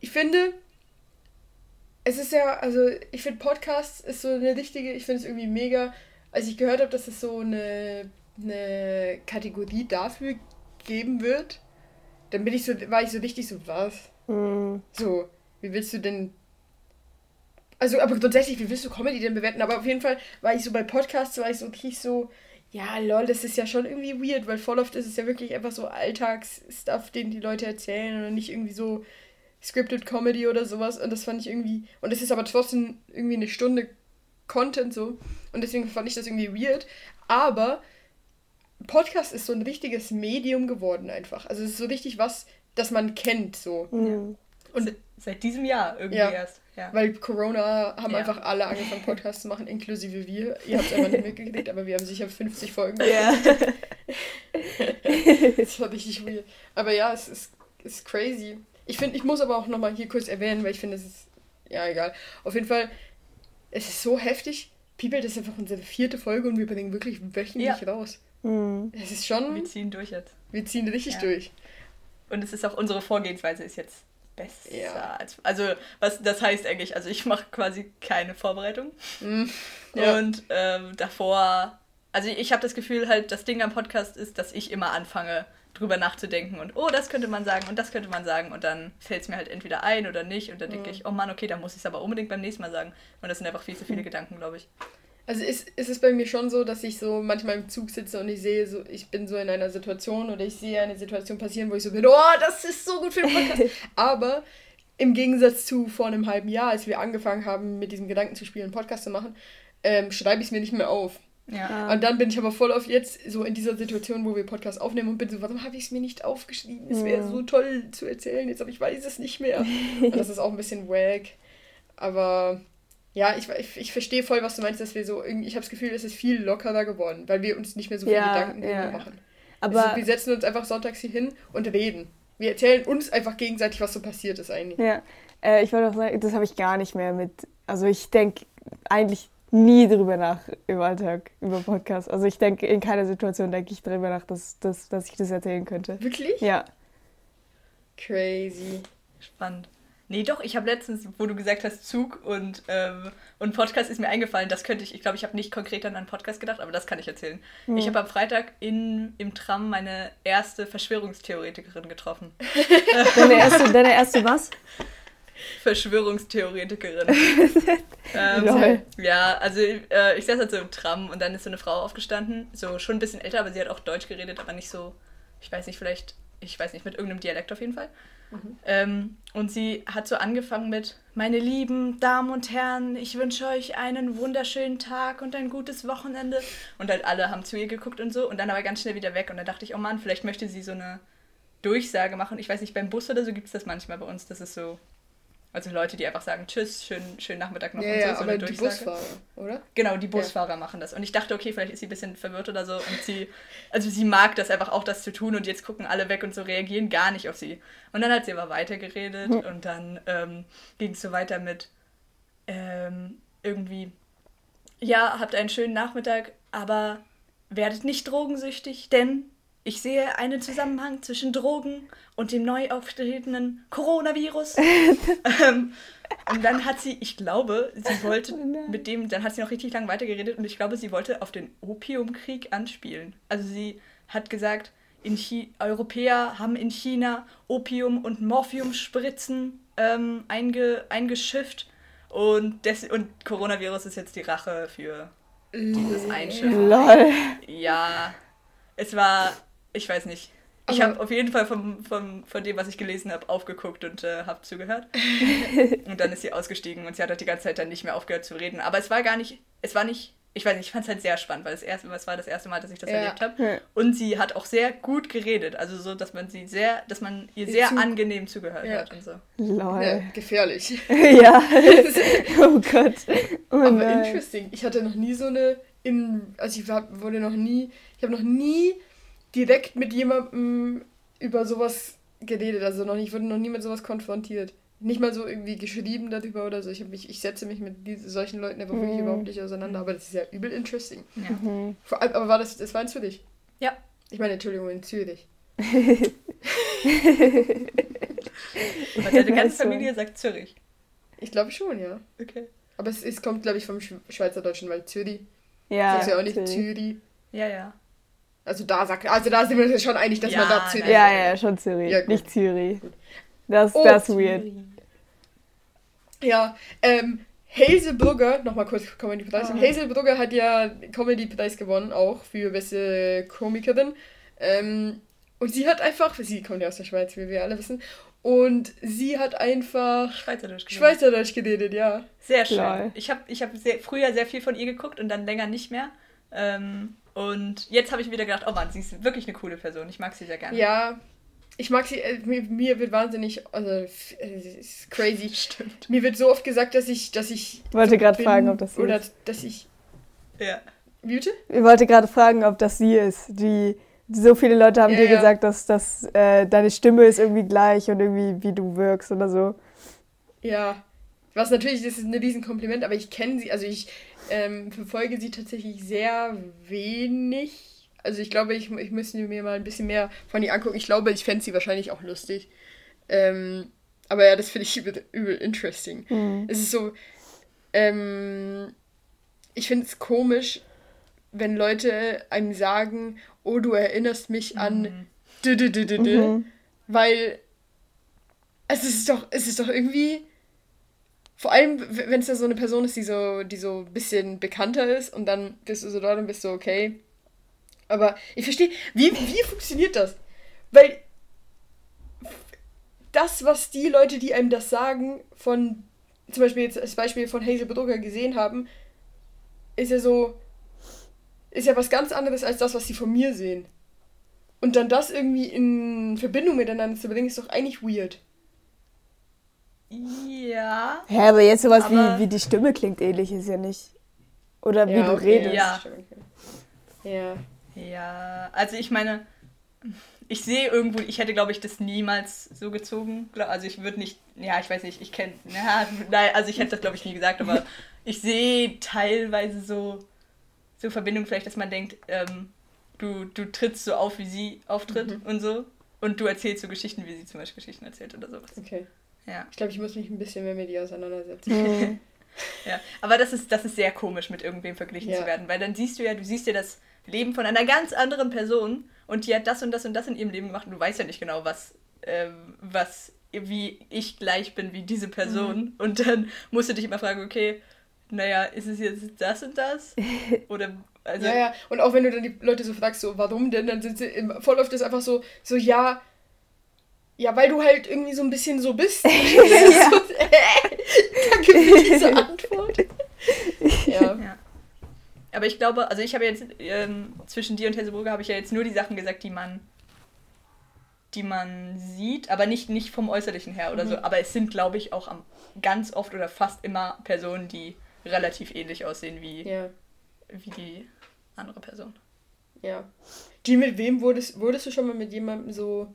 Ich finde, es ist ja, also ich finde Podcasts ist so eine richtige, ich finde es irgendwie mega, als ich gehört habe, dass es so eine, eine Kategorie dafür geben wird, dann bin ich so, war ich so richtig so, was? Hm. So, wie willst du denn. Also, aber grundsätzlich, wie willst du Comedy denn bewerten? Aber auf jeden Fall war ich so bei Podcasts, war ich so richtig so, ja, lol, das ist ja schon irgendwie weird, weil voll oft ist es ja wirklich einfach so Alltagsstuff, den die Leute erzählen und nicht irgendwie so scripted Comedy oder sowas. Und das fand ich irgendwie. Und es ist aber trotzdem irgendwie eine Stunde Content so. Und deswegen fand ich das irgendwie weird. Aber Podcast ist so ein richtiges Medium geworden einfach. Also es ist so richtig was, das man kennt so. Hm. Und Se- Seit diesem Jahr irgendwie Ja. erst. Ja. Weil Corona haben Ja. einfach alle angefangen, Podcasts zu machen, inklusive wir. Ihr habt es einfach nicht mitgekriegt, aber wir haben sicher 50 Folgen. Ja. Das war richtig weird. Aber ja, es ist, ist crazy. Ich finde, ich muss aber auch nochmal hier kurz erwähnen, weil ich finde, es ist. Ja, egal. Auf jeden Fall, es ist so heftig. People, das ist einfach unsere vierte Folge und wir bringen wirklich wöchentlich raus. Hm. Es ist schon. Wir ziehen durch jetzt. Wir ziehen richtig Ja. durch. Und es ist auch unsere Vorgehensweise ist jetzt besser. Ja. Als, also, was das heißt eigentlich, also ich mache quasi keine Vorbereitung. Mm, ja. Und ähm, davor, also ich habe das Gefühl halt, das Ding am Podcast ist, dass ich immer anfange, drüber nachzudenken und oh, das könnte man sagen und das könnte man sagen und dann fällt es mir halt entweder ein oder nicht und dann denke Mhm. ich, oh Mann, okay, dann muss ich es aber unbedingt beim nächsten Mal sagen. Und das sind einfach viel zu viele Gedanken, glaube ich. Also ist, ist es bei mir schon so, dass ich so manchmal im Zug sitze und ich sehe so, ich bin so in einer Situation oder ich sehe eine Situation passieren, wo ich so bin, oh, das ist so gut für den Podcast. Aber im Gegensatz zu vor einem halben Jahr, als wir angefangen haben, mit diesem Gedanken zu spielen, einen Podcast zu machen, ähm, schreibe ich es mir nicht mehr auf. Ja. Ah. Und dann bin ich aber voll auf jetzt so in dieser Situation, wo wir Podcast aufnehmen und bin so, warum habe ich es mir nicht aufgeschrieben? Es wäre Ja. so toll zu erzählen, jetzt aber ich weiß es nicht mehr. Und das ist auch ein bisschen wack. Aber ja, ich, ich, ich verstehe voll, was du meinst, dass wir so irgendwie, ich habe das Gefühl, es ist viel lockerer geworden, weil wir uns nicht mehr so viele Ja, Gedanken ja. darüber machen. Aber also, wir setzen uns einfach sonntags hier hin und reden. Wir erzählen uns einfach gegenseitig, was so passiert ist eigentlich. Ja, äh, ich wollte auch sagen, das habe ich gar nicht mehr mit. Also ich denke eigentlich nie drüber nach im Alltag über Podcasts. Also ich denke, in keiner Situation denke ich drüber nach, dass, dass, dass ich das erzählen könnte. Wirklich? Ja. Crazy. Spannend. Nee, doch, ich habe letztens, wo du gesagt hast, Zug und, ähm, und Podcast ist mir eingefallen, das könnte ich, ich glaube, ich habe nicht konkret an einen Podcast gedacht, aber das kann ich erzählen. Hm. Ich habe am Freitag in, im Tram meine erste Verschwörungstheoretikerin getroffen. Deine erste, deine erste was? Verschwörungstheoretikerin. ähm, ja, also äh, ich saß halt so im Tram und dann ist so eine Frau aufgestanden, so schon ein bisschen älter, aber sie hat auch Deutsch geredet, aber nicht so, ich weiß nicht, vielleicht, ich weiß nicht, mit irgendeinem Dialekt auf jeden Fall. Ähm, und sie hat so angefangen mit, meine lieben Damen und Herren, ich wünsche euch einen wunderschönen Tag und ein gutes Wochenende. Und halt alle haben zu ihr geguckt und so und dann aber ganz schnell wieder weg. Und dann dachte ich, oh Mann, vielleicht möchte sie so eine Durchsage machen. Ich weiß nicht, beim Bus oder so gibt es das manchmal bei uns. Das ist so, also Leute, die einfach sagen, tschüss, schönen, schönen Nachmittag noch Ja, und so. ja, so aber eine die Durchsage. Busfahrer, oder? Genau, die Busfahrer machen das. Und ich dachte, okay, vielleicht ist sie ein bisschen verwirrt oder so. Und sie, also sie mag das einfach auch, das zu tun. Und jetzt gucken alle weg und so reagieren gar nicht auf sie. Und dann hat sie aber weitergeredet. Und dann ähm, ging es so weiter mit ähm, irgendwie, ja, habt einen schönen Nachmittag, aber werdet nicht drogensüchtig, denn ich sehe einen Zusammenhang zwischen Drogen und dem neu auftretenden Coronavirus. ähm, und dann hat sie, ich glaube, sie wollte mit dem, dann hat sie noch richtig lang weitergeredet und ich glaube, sie wollte auf den Opiumkrieg anspielen. Also sie hat gesagt, Europäer haben in China Opium- und Morphiumspritzen ähm, einge eingeschifft und, des und Coronavirus ist jetzt die Rache für dieses Einschiffen. Lol. Ja, es war, ich weiß nicht. Ich habe auf jeden Fall vom, vom, von dem, was ich gelesen habe, aufgeguckt und äh, habe zugehört. und dann ist sie ausgestiegen und sie hat halt die ganze Zeit dann nicht mehr aufgehört zu reden. Aber es war gar nicht, es war nicht, ich weiß nicht, ich fand es halt sehr spannend, weil das erste, es war das erste Mal, dass ich das Ja. erlebt habe. Und sie hat auch sehr gut geredet, also so, dass man sie sehr, dass man ihr sehr zu- angenehm zugehört Ja. hat und so. Lol. Ja, gefährlich. Ja. oh Gott. Oh Aber nein. interesting. Ich hatte noch nie so eine in also ich hab, wurde noch nie ich habe noch nie direkt mit jemandem über sowas geredet, also noch nicht, ich wurde noch nie mit sowas konfrontiert. Nicht mal so irgendwie geschrieben darüber oder so. Ich, mich, ich setze mich mit diese, solchen Leuten einfach wirklich Mhm. überhaupt nicht auseinander, aber das ist ja übel interesting. Ja. Mhm. Vor allem, aber war das, das war in Zürich? Ja. Ich meine, Entschuldigung, in Zürich. Aber deine ganze. Familie sagt Zürich. Ich glaube schon, ja. Okay. Aber es, es kommt, glaube ich, vom Sch Schweizerdeutschen, weil Zürich. Ja, sagst du ja auch nicht Zürich. Zürich. Ja, ja. Also da sagt, also da sind wir uns schon einig, dass Ja, man da Zürich. Ja, ja, schon Zürich. Ja, nicht Zürich. Gut. Das, Oh, das ist weird. Ja, ähm, Hazel Brugger, nochmal kurz Comedy-Preis. Ah. Hazel Brugger hat ja Comedy-Preis gewonnen, auch für beste Komikerin. Ähm, und sie hat einfach, sie kommt ja aus der Schweiz, wie wir alle wissen, und sie hat einfach Schweizerdeutsch. geredet. Schweizerdeutsch geredet, ja. Sehr schön. Lol. Ich habe ich hab sehr, früher sehr viel von ihr geguckt und dann länger nicht mehr. Ähm, und jetzt habe ich wieder gedacht, oh Mann, sie ist wirklich eine coole Person. Ich mag sie sehr gerne. Ja, ich mag sie, äh, mir, mir wird wahnsinnig, also, äh, es ist crazy. Stimmt. Mir wird so oft gesagt, dass ich, dass ich. Ich wollte so gerade fragen, ob das sie Oder ist. dass ich. Ja. Bitte? Ich wollte gerade fragen, ob das sie ist. Die, so viele Leute haben Ja, dir ja. gesagt, dass, dass äh, deine Stimme ist irgendwie gleich und irgendwie wie du wirkst oder so. Ja, was natürlich, das ist ein Riesenkompliment, aber ich kenne sie, also ich ähm, verfolge sie tatsächlich sehr wenig. Also ich glaube, ich, ich müsste mir mal ein bisschen mehr von ihr angucken. Ich glaube, ich fände sie wahrscheinlich auch lustig. Ähm, aber ja, das finde ich übel, übel interesting. Mhm. Es ist so, ähm, ich finde es komisch, wenn Leute einem sagen, oh, du erinnerst mich an Mhm. Mhm. weil es ist doch, es ist doch irgendwie, vor allem wenn es da so eine Person ist, die so, die so ein bisschen bekannter ist und dann bist du so dort und bist so, okay. Aber ich verstehe, wie, wie funktioniert das? Weil das, was die Leute, die einem das sagen, von zum Beispiel jetzt das Beispiel von Hazel Brugger gesehen haben, ist ja so, ist ja was ganz anderes als das, was sie von mir sehen. Und dann das irgendwie in Verbindung miteinander zu bringen, ist doch eigentlich weird. Ja. Ja, aber jetzt sowas Aber- wie, wie die Stimme klingt ähnlich ist ja nicht. Oder wie Ja, du okay, redest. Ja. Ja. Ja. Also ich meine, ich sehe irgendwo, ich hätte, glaube ich, das niemals so gezogen. Also ich würde nicht, ja, ich weiß nicht, ich kenne, ja, nein, also ich hätte das, glaube ich, nie gesagt, aber ich sehe teilweise so, so Verbindungen vielleicht, dass man denkt, ähm, du, du trittst so auf, wie sie auftritt Mhm. und so. Und du erzählst so Geschichten, wie sie zum Beispiel Geschichten erzählt oder sowas. Okay. Ja. Ich glaube, ich muss mich ein bisschen mehr mit ihr auseinandersetzen. Mhm. Ja, aber das ist, das ist sehr komisch, mit irgendwem verglichen Ja. zu werden, weil dann siehst du ja, du siehst ja das Leben von einer ganz anderen Person und die hat das und das und das in ihrem Leben gemacht und du weißt ja nicht genau, was, ähm, was, wie ich gleich bin wie diese Person und dann musst du dich immer fragen, okay, naja, ist es jetzt das und das? Oder, also, ja, ja. Und auch wenn du dann die Leute so fragst, so, warum denn, dann sind sie im, voll oft ist einfach so, so, ja, ja, weil du halt irgendwie so ein bisschen so bist. ja. für diese Antwort. ja. ja. Aber ich glaube, also ich habe jetzt ähm, zwischen dir und Hesseburger habe ich ja jetzt nur die Sachen gesagt, die man die man sieht, aber nicht, nicht vom Äußerlichen her oder mhm. so. Aber es sind, glaube ich, auch am, ganz oft oder fast immer Personen, die relativ ähnlich aussehen wie, ja. wie die andere Person. Ja. Die, mit wem wurdest, wurdest du schon mal mit jemandem so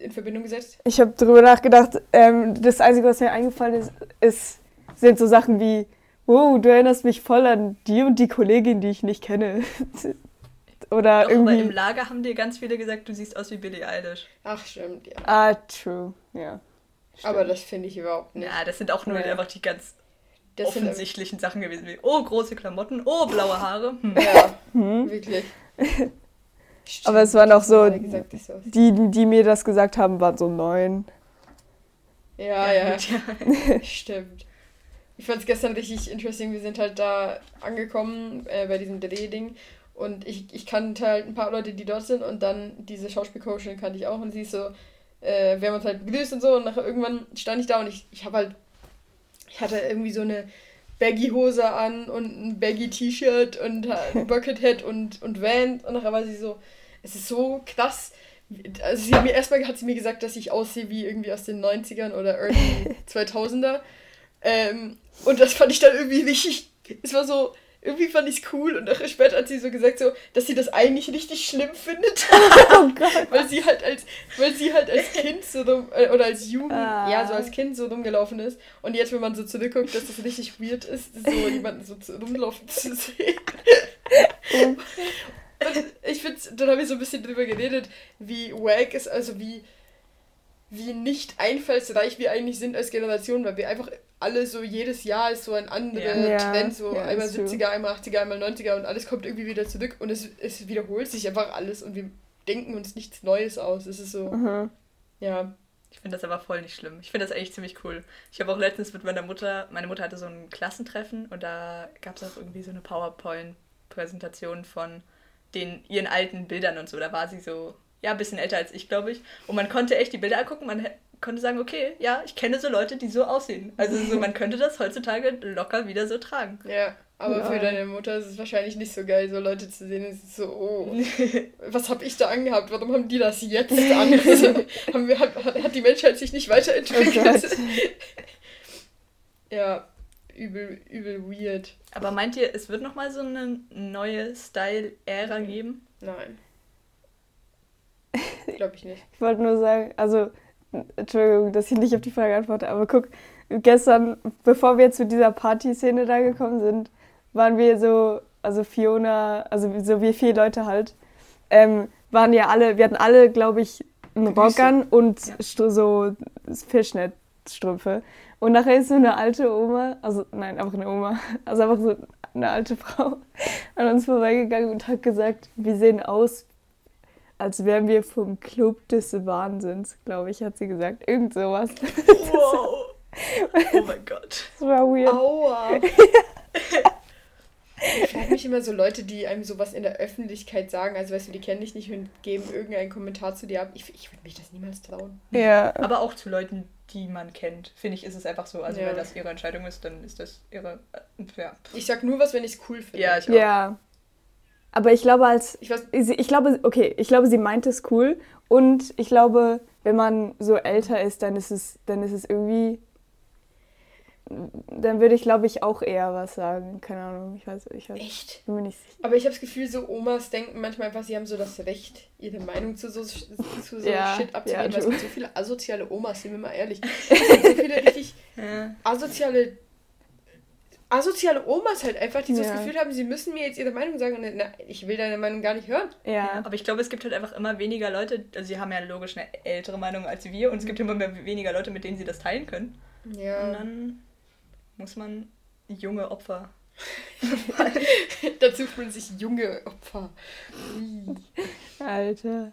in Verbindung gesetzt? Ich habe darüber nachgedacht. Ähm, das Einzige, was mir eingefallen ist, ist, sind so Sachen wie, wow, du erinnerst mich voll an die und die Kollegin, die ich nicht kenne. Oder Doch, irgendwie. Aber im Lager haben dir ganz viele gesagt, du siehst aus wie Billie Eilish. Ach, stimmt, ja. Ah, true, ja. Stimmt. Aber das finde ich überhaupt nicht. Ja, das sind auch nur ja. einfach die ganz das offensichtlichen Sachen gewesen, wie, oh, große Klamotten, oh, blaue Haare. Hm. Ja, hm. wirklich. Stimmt, Aber es waren auch so, gesagt, die, die mir das gesagt haben, waren so neun. Ja, ja. ja. Stimmt. Ich fand es gestern richtig interesting. Wir sind halt da angekommen äh, bei diesem Drehding und ich, ich kannte halt ein paar Leute, die dort sind und dann diese Schauspielcoachin kannte ich auch und sie ist so, äh, wir haben uns halt begrüßt und so und nachher irgendwann stand ich da und ich, ich habe halt, ich hatte irgendwie so eine Baggy-Hose an und ein Baggy-T-Shirt und ein Buckethead und, und Vans und nachher war sie so, es ist so krass. Also sie hat mir erstmal hat sie mir gesagt, dass ich aussehe wie irgendwie aus den 90ern oder early 2000er. Ähm, und das fand ich dann irgendwie richtig, es war so, irgendwie fand ich es cool und nachher später hat sie so gesagt, so, dass sie das eigentlich richtig schlimm findet. oh Gott. weil sie halt als, weil sie halt als Kind so rum, äh, oder als Jugend, ah. ja, so als Kind so rumgelaufen ist. Und jetzt, wenn man so zurückguckt, dass das richtig weird ist, so jemanden so rumlaufen zu sehen. und ich finde, dann habe ich so ein bisschen drüber geredet, wie wack ist, also wie wie nicht einfallsreich wir eigentlich sind als Generation, weil wir einfach alle so jedes Jahr ist so ein anderer ja. Trend, so ja, einmal 70er, true. einmal 80er, einmal 90er und alles kommt irgendwie wieder zurück und es, es wiederholt sich einfach alles und wir denken uns nichts Neues aus. Es ist so, mhm. ja. Ich finde das aber voll nicht schlimm. Ich finde das eigentlich ziemlich cool. Ich habe auch letztens mit meiner Mutter, meine Mutter hatte so ein Klassentreffen und da gab es auch irgendwie so eine PowerPoint-Präsentation von den ihren alten Bildern und so. Da war sie so ja, ein bisschen älter als ich, glaube ich. Und man konnte echt die Bilder angucken, man konnte sagen, okay, ja, ich kenne so Leute, die so aussehen. Also so, man könnte das heutzutage locker wieder so tragen. Ja, aber ja. für deine Mutter ist es wahrscheinlich nicht so geil, so Leute zu sehen. Es ist so, oh, was habe ich da angehabt? Warum haben die das jetzt an? Also, haben wir, hat, hat die Menschheit sich nicht weiterentwickelt? Oh ja, übel, übel weird. Aber meint ihr, es wird nochmal so eine neue Style-Ära geben? Nein. Glaube ich nicht. Ich wollte nur sagen, also, Entschuldigung, dass ich nicht auf die Frage antworte, aber guck, gestern, bevor wir zu dieser Partyszene da gekommen sind, waren wir so, also Fiona, also so wie vier Leute halt, ähm, waren ja alle, wir hatten alle, glaube ich, einen Rock an und ja. so Fischnetzstrümpfe. Und nachher ist so eine alte Oma, also nein, einfach eine Oma, also einfach so eine alte Frau an uns vorbeigegangen und hat gesagt, wir sehen aus als wären wir vom Club des Wahnsinns, glaube ich, hat sie gesagt. Irgend sowas. Wow. Oh mein Gott. Das war weird. Aua. Ich frage mich immer so Leute, die einem sowas in der Öffentlichkeit sagen, also weißt du, die kennen dich nicht und geben irgendeinen Kommentar zu dir ab. Ich, ich würde mich das niemals trauen. Ja. Aber auch zu Leuten, die man kennt, finde ich, ist es einfach so. Also ja. wenn das ihre Entscheidung ist, dann ist das ihre. Äh, ja. Ich sag nur was, wenn ich es cool finde. Ja, ich auch. Ja. Aber ich glaube, als. Ich, weiß, ich glaube, okay, ich glaube, sie meint es cool. Und ich glaube, wenn man so älter ist, dann ist es, dann ist es irgendwie. Dann würde ich, glaube ich, auch eher was sagen. Keine Ahnung, ich weiß, ich weiß. Echt? Bin mir nicht sicher. Aber ich habe das Gefühl, so Omas denken manchmal einfach, sie haben so das Recht, ihre Meinung zu so, zu so ja, Shit abzugeben. Ja, es gibt so viele asoziale Omas, sind wir mal ehrlich. Es gibt so viele richtig asoziale asoziale Omas halt einfach, die so das Gefühl haben, sie müssen mir jetzt ihre Meinung sagen und na, ich will deine Meinung gar nicht hören. Ja. ja. Aber ich glaube, es gibt halt einfach immer weniger Leute, also sie haben ja logisch eine ältere Meinung als wir und es gibt immer mehr weniger Leute, mit denen sie das teilen können. Ja. Und dann muss man junge Opfer. Dazu fühlen sich junge Opfer. Alter.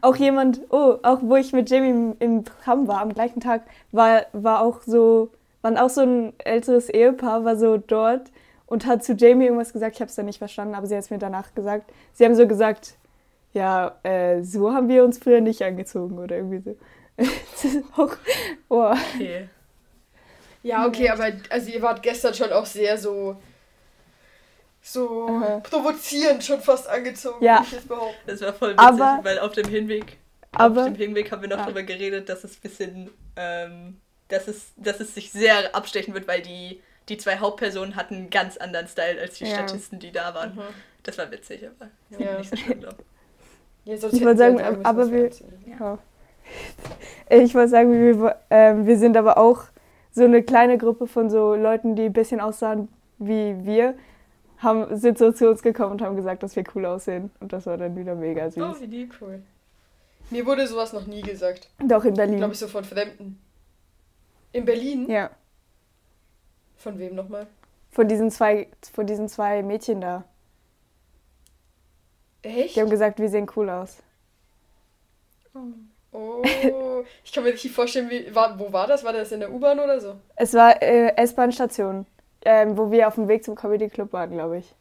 Auch jemand, oh, auch wo ich mit Jamie im, im Tram war, am gleichen Tag, war, war auch so waren auch so ein älteres Ehepaar, war so dort und hat zu Jamie irgendwas gesagt. Ich habe es dann nicht verstanden, aber sie hat es mir danach gesagt. Sie haben so gesagt, ja, äh, so haben wir uns früher nicht angezogen oder irgendwie so. auch, oh. Okay. Ja, okay, aber also ihr wart gestern schon auch sehr so so Aha. provozierend schon fast angezogen, Ja. würde ich jetzt behaupten. Das war voll witzig, Aber- weil auf dem Hinweg, Aber- auf dem Hinweg haben wir noch Ja. darüber geredet, dass es ein bisschen, ähm, dass es, dass es sich sehr abstechen wird, weil die, die zwei Hauptpersonen hatten einen ganz anderen Style als die Ja. Statisten, die da waren. Mhm. Das war witzig, aber Ja. nicht so schlimm. Ja, Ich wollte sagen, aber was wir-. Ja. Ich wollte sagen, wir, ähm, wir sind aber auch so eine kleine Gruppe von so Leuten, die ein bisschen aussahen wie wir, haben, sind so zu uns gekommen und haben gesagt, dass wir cool aussehen. Und das war dann wieder mega süß. Oh, wie lieb. Cool. Mir wurde sowas noch nie gesagt. Doch in Berlin. Glaube ich so von Fremden. In Berlin? Ja. Von wem nochmal? Von diesen zwei, von diesen zwei Mädchen da. Echt? Die haben gesagt, wir sehen cool aus. Oh, ich kann mir nicht vorstellen, wie, war, wo war das? War das in der U-Bahn oder so? Es war äh, S-Bahn-Station, ähm, wo wir auf dem Weg zum Comedy Club waren, glaube ich.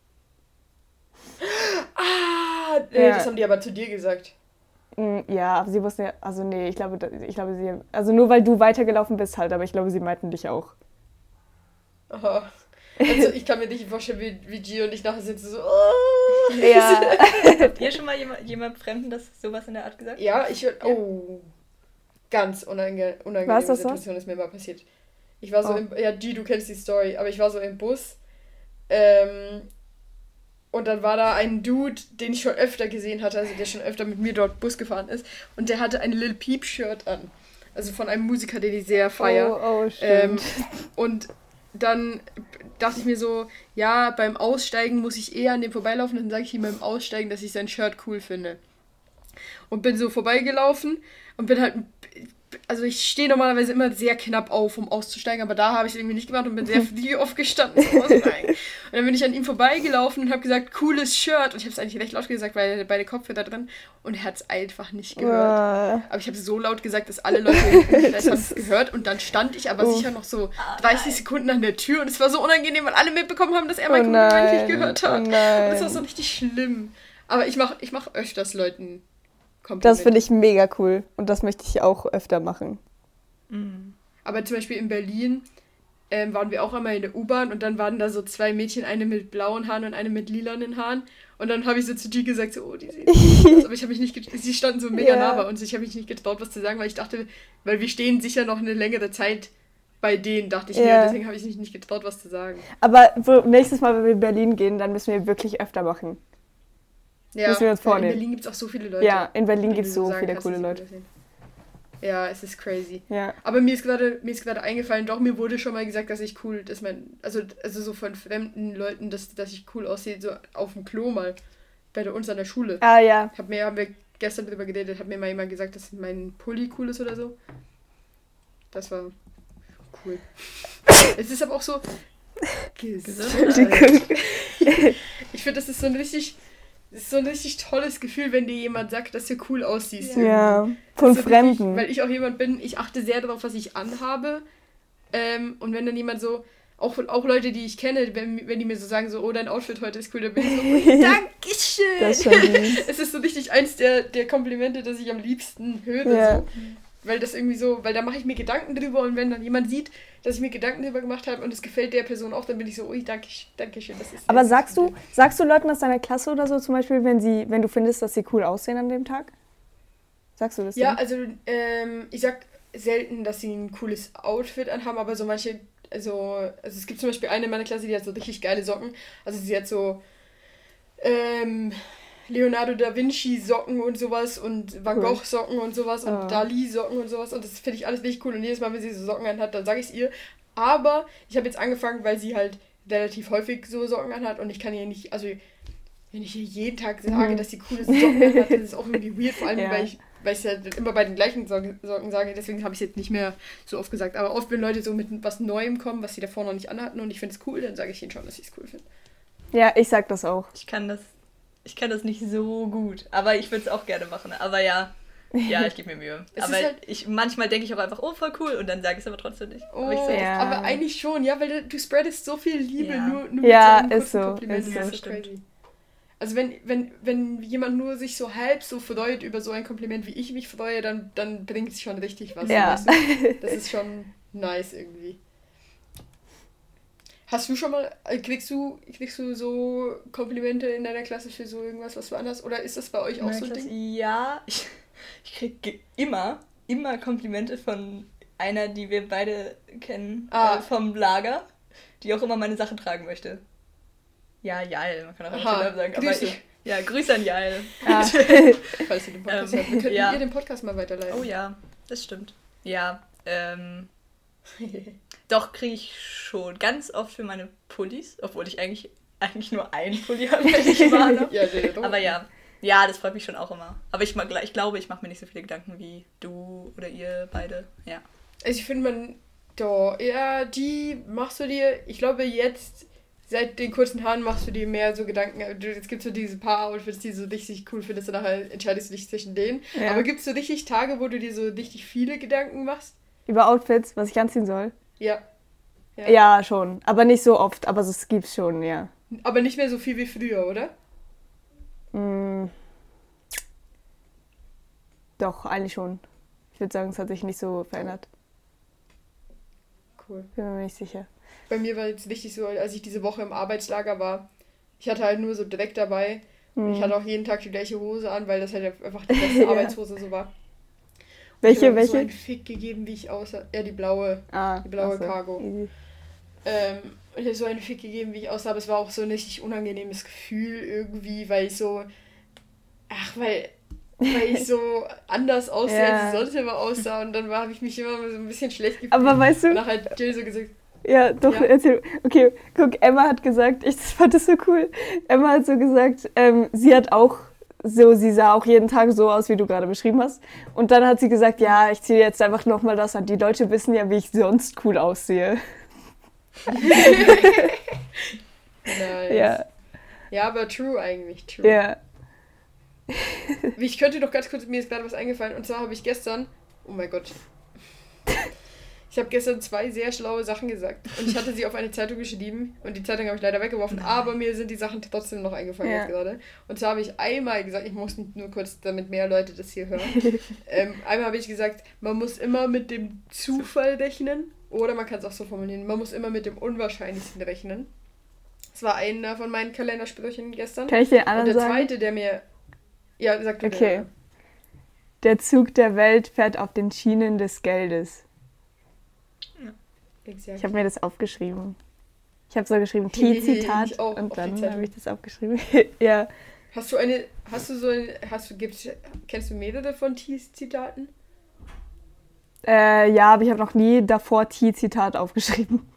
Ah, äh, Ja. das haben die aber zu dir gesagt. Mm, Ja, aber sie wussten ja, also nee, ich glaube, ich glaube, sie, also nur weil du weitergelaufen bist halt, aber ich glaube, sie meinten dich auch. Aha. Also ich kann mir nicht vorstellen, wie, wie Gio und ich nachher sitzen so. Oh. Ja. Habt ihr schon mal jemand, jemand Fremden das sowas in der Art gesagt? Ja, ich würde. Oh. Ganz unange unangenehme so? Situation ist mir mal passiert. Ich war so Oh. im. Ja, G, du kennst die Story, aber ich war so im Bus. Ähm, und dann war da ein Dude, den ich schon öfter gesehen hatte, also der schon öfter mit mir dort Bus gefahren ist. Und der hatte ein Lil Peep-Shirt an. Also von einem Musiker, den ich sehr feier. Oh, oh Ähm, und dann dachte ich mir so, ja, beim Aussteigen muss ich eher an dem vorbeilaufen. Dann sage ich ihm beim Aussteigen, dass ich sein Shirt cool finde. Und bin so vorbeigelaufen und bin halt. Also ich stehe normalerweise immer sehr knapp auf, um auszusteigen, aber da habe ich es irgendwie nicht gemacht und bin sehr früh aufgestanden zum Aussteigen. Und dann bin ich an ihm vorbeigelaufen und habe gesagt, cooles Shirt. Und ich habe es eigentlich recht laut gesagt, weil er beide Kopfhörer drin und er hat es einfach nicht gehört. Aber ich habe so laut gesagt, dass alle Leute es gehört. Und dann stand ich aber Oh. sicher noch so 30 Sekunden an der Tür. Und es war so unangenehm, weil alle mitbekommen haben, dass er oh mein Kompliment nein, nicht gehört oh hat. Und nein. das war so richtig schlimm. Aber ich mache ich mach öfters Leuten Komplimente. Das finde ich mega cool und das möchte ich auch öfter machen. Mhm. Aber zum Beispiel in Berlin ähm, waren wir auch einmal in der U-Bahn und dann waren da so zwei Mädchen, eine mit blauen Haaren und eine mit lilanen Haaren. Und dann habe ich so zu die gesagt, so, oh, die sehen aus. Aber ich habe mich nicht Sie standen so mega Ja. nah bei uns. Ich habe mich nicht getraut, was zu sagen, weil ich dachte, weil wir stehen sicher noch eine längere Zeit bei denen, dachte ich mir. Ja. Und deswegen habe ich mich nicht getraut, was zu sagen. Aber wo, nächstes Mal, wenn wir in Berlin gehen, dann müssen wir wirklich öfter machen. Ja, Müssen wir uns vornehmen. In Berlin gibt es auch so viele Leute. Ja, in Berlin gibt es so sagen viele coole Leute. Ja, es ist crazy. Ja. Aber mir ist gerade mir ist gerade eingefallen, doch mir wurde schon mal gesagt, dass ich cool, dass man also also so von fremden Leuten, dass, dass ich cool aussehe, so auf dem Klo mal bei uns an der Schule. Ah ja. Hab mir haben wir gestern drüber geredet, hat mir mal jemand gesagt, dass mein Pulli cool ist oder so. Das war cool. es ist aber auch so Entschuldigung. Ich finde, das ist so ein richtig ist so ein richtig tolles Gefühl, wenn dir jemand sagt, dass du cool aussiehst. Ja, von So Fremden. Richtig, weil ich auch jemand bin, ich achte sehr darauf, was ich anhabe. Ähm, und wenn dann jemand so, auch, auch Leute, die ich kenne, wenn, wenn die mir so sagen, so, oh, dein Outfit heute ist cool, dann bin ich so, oh, Dankeschön. Das ist es ist so richtig eins der, der Komplimente, das ich am liebsten höre. Ja. So. Weil das irgendwie so, weil da mache ich mir Gedanken drüber und wenn dann jemand sieht, dass ich mir Gedanken drüber gemacht habe und es gefällt der Person auch, dann bin ich so, ui, danke, danke schön. Das ist Aber sagst du, sagst du Leuten aus deiner Klasse oder so zum Beispiel, wenn sie, wenn du findest, dass sie cool aussehen an dem Tag? Sagst du das? Ja, denen? also ähm, ich sag selten, dass sie ein cooles Outfit anhaben, aber so manche, also, also es gibt zum Beispiel eine in meiner Klasse, die hat so richtig geile Socken. Also sie hat so ähm, Leonardo da Vinci Socken und sowas und Van. Gogh Socken und sowas und Ah. Dali Socken und sowas und das finde ich alles richtig cool und jedes Mal, wenn sie so Socken anhat, dann sage ich es ihr. Aber ich habe jetzt angefangen, weil sie halt relativ häufig so Socken anhat und ich kann ihr nicht, also wenn ich ihr jeden Tag sage, Mhm. dass sie coole Socken anhat, dann ist es auch irgendwie weird, vor allem Ja. weil ich weil ich es halt immer bei den gleichen Socken Socken sage, deswegen habe ich es jetzt nicht mehr so oft gesagt. Aber oft, wenn Leute so mit was Neuem kommen, was sie davor noch nicht anhatten und ich finde es cool, dann sage ich ihnen schon, dass ich es cool finde. ja, ich sag das auch. Ich kann das, ich kann das nicht so gut, aber ich würde es auch gerne machen. Aber ja, ja, ich gebe mir Mühe. Aber halt- ich, manchmal denke ich auch einfach, oh, voll cool, und dann sage ich es aber trotzdem nicht. Oh, aber ich sag, Ja. aber eigentlich schon, ja, weil du, du spreadest so viel Liebe Ja. nur, nur Ja, mit so einem ist kurzen so, Kompliment. ist so. ist so crazy. Also wenn, wenn, wenn jemand nur sich so halb so freut über so ein Kompliment, wie ich mich freue, dann, dann bringt es schon richtig was. Ja. weißt du? Das ist schon nice irgendwie. Hast du schon mal, äh, kriegst du, kriegst du so Komplimente in deiner Klasse für so irgendwas, was du anders, oder ist das bei euch auch so ein Klasse- Ding? Ja, ich, ich kriege immer, immer Komplimente von einer, die wir beide kennen, Ah. äh, vom Lager, die auch immer meine Sachen tragen möchte. Ja, Jael, man kann auch Aha, sagen. Aber Grüße. ich, ja, Grüße an Jael. Ah. Falls du den Podcast Ähm, hört. Wir könnten ja. ihr den Podcast mal weiterleiten. Oh ja, das stimmt. Ja, ähm, doch kriege ich schon ganz oft für meine Pullis, obwohl ich eigentlich, eigentlich nur einen Pulli habe, wenn ich mal habe. ja, Aber ja, ja, das freut mich schon auch immer. Aber ich, mag- ich glaube, ich mache mir nicht so viele Gedanken wie du oder ihr beide. Ja. Also ich finde man, doch, ja, die machst du dir, ich glaube jetzt, seit den kurzen Haaren machst du dir mehr so Gedanken, du- es gibt so diese paar Outfits, die du so richtig cool findest und nachher entscheidest du dich zwischen denen. Ja. Aber gibt es so richtig Tage, wo du dir so richtig viele Gedanken machst? Über Outfits, was ich anziehen soll? Ja. Ja. Ja, schon. Aber nicht so oft, aber es gibt's schon, ja. Aber nicht mehr so viel wie früher, oder? Mm. Doch, eigentlich schon. Ich würde sagen, es hat sich nicht so verändert. Cool. Bin mir nicht sicher. Bei mir war jetzt richtig so, als ich diese Woche im Arbeitslager war, ich hatte halt nur so Dreck dabei. Und ich hatte auch jeden Tag die gleiche Hose an, weil das halt einfach die beste. Arbeitshose so war. Welche, ich habe so welche? einen Fick gegeben, wie ich aussah. Ja, die blaue. Ah, die blaue ach so. Cargo. Easy. Ähm, und ich habe so einen Fick gegeben, wie ich aussah. Aber es war auch so ein richtig unangenehmes Gefühl irgendwie, weil ich so. Ach, weil. Weil ich so anders aussehe, Ja. als ich sonst immer aussah. Und dann habe ich mich immer so ein bisschen schlecht gefühlt. Aber weißt du, Und dann hat Jill so gesagt, Ja, doch, Ja. erzähl. Okay, guck, Emma hat gesagt, ich fand das so cool. Emma hat so gesagt, ähm, sie hat auch so, sie sah auch jeden Tag so aus, wie du gerade beschrieben hast. Und dann hat sie gesagt, ja, ich ziehe jetzt einfach nochmal das an. Die Leute wissen ja, wie ich sonst cool aussehe. nice. Ja, Ja, aber true eigentlich, true. ja. Ich könnte doch ganz kurz, mir ist gerade was eingefallen. Und zwar habe ich gestern, oh mein Gott, ich habe gestern zwei sehr schlaue Sachen gesagt. Und ich hatte sie auf eine Zeitung geschrieben. Und die Zeitung habe ich leider weggeworfen. Aber mir sind die Sachen trotzdem noch eingefallen Ja. gerade. Und zwar habe ich einmal gesagt, ich muss nur kurz, damit mehr Leute das hier hören. ähm, einmal habe ich gesagt, man muss immer mit dem Zufall rechnen. Oder man kann es auch so formulieren, man muss immer mit dem Unwahrscheinlichsten rechnen. Das war einer von meinen Kalendersprüchen gestern. Kann ich den Und anderen der sagen? zweite, der mir. Ja, sag du Okay. Der Zug der Welt fährt auf den Schienen des Geldes. Exakt. Ich habe mir das aufgeschrieben. Ich habe so geschrieben, T-Zitat und dann habe ich das aufgeschrieben. ja. Hast du eine, hast du so ein, hast du, gibt's, kennst du mehrere von Tees Zitaten? Äh, ja, aber ich habe noch nie davor T-Zitat aufgeschrieben.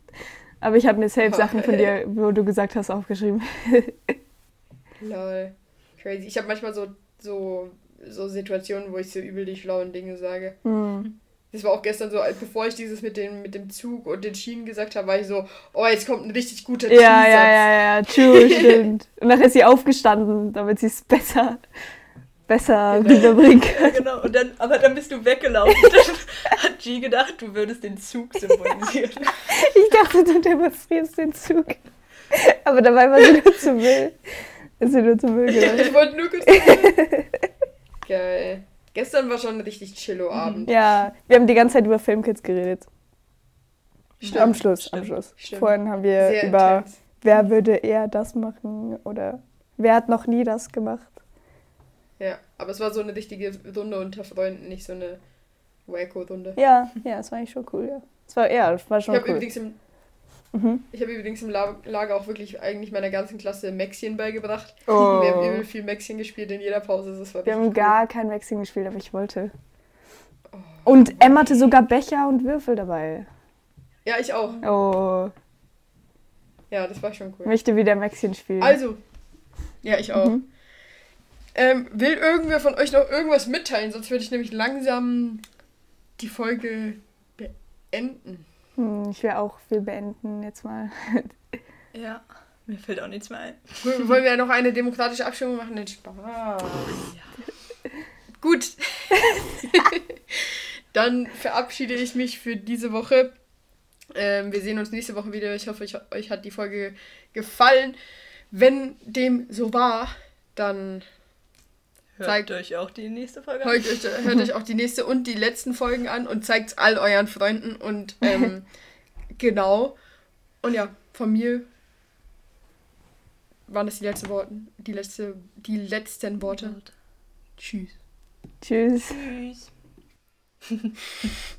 Aber ich habe mir Oh. Sachen von dir, wo du gesagt hast, aufgeschrieben. Lol. Crazy. Ich habe manchmal so, so, so Situationen, wo ich so übel die schlauen Dinge sage. Hm. Das war auch gestern so, bevor ich dieses mit dem, mit dem Zug und den Schienen gesagt habe, war ich so, oh, jetzt kommt ein richtig guter Ja, ja, ja, ja, true, stimmt. Und nachher ist sie aufgestanden, damit sie es besser, besser Genau. rüberbringen kann. Ja, genau. Und dann, aber dann bist du weggelaufen. Dann hat G gedacht, du würdest den Zug symbolisieren. Ich dachte, du demonstrierst den Zug. Aber dabei war sie nur zu Müll. Ist sie nur zu Müll gelaufen. Ich wollte nur kurz. Geil. Gestern war schon ein richtig chillo Abend. Ja, wir haben die ganze Zeit über Filmkids geredet. Stimmt, am Schluss, am stimmt, Schluss. stimmt. Vorhin haben wir Sehr über, intens. wer würde eher das machen oder wer hat noch nie das gemacht. Ja, aber es war so eine richtige Runde unter Freunden, nicht so eine Wacko-Runde. Ja, ja, das war eigentlich schon cool, ja. Das war, ja, war Ich schon habe cool. übrigens im Mhm. Ich habe übrigens im La- Lager auch wirklich eigentlich meiner ganzen Klasse Maxien beigebracht. Oh. Wir haben übel viel Maxien gespielt in jeder Pause. Das war Wir haben richtig gar kein Wechseln gespielt, aber ich wollte. cool. Und Emma hatte sogar Becher und Würfel dabei. Ja, ich auch. Oh, Ja, das war schon cool. möchte wieder Maxchen spielen. Also, ja, ich auch. Mhm. Ähm, will irgendwer von euch noch irgendwas mitteilen? Sonst würde ich nämlich langsam die Folge beenden. Hm, ich will auch viel beenden jetzt mal. Ja, mir fällt auch nichts mehr ein. Wollen wir noch eine demokratische Abstimmung machen? Den Spaß. Gut. Dann verabschiede ich mich für diese Woche. Ähm, wir sehen uns nächste Woche wieder. Ich hoffe, euch, euch hat die Folge gefallen. Wenn dem so war, dann Zeigt hört euch auch die nächste Folge an. Hört euch, hört euch auch die nächste und die letzten Folgen an und zeigt es all euren Freunden und ähm, genau. Und ja, von mir waren das die letzten Worte. Die, letzte, die letzten Worte. Tschüss. Tschüss. Tschüss.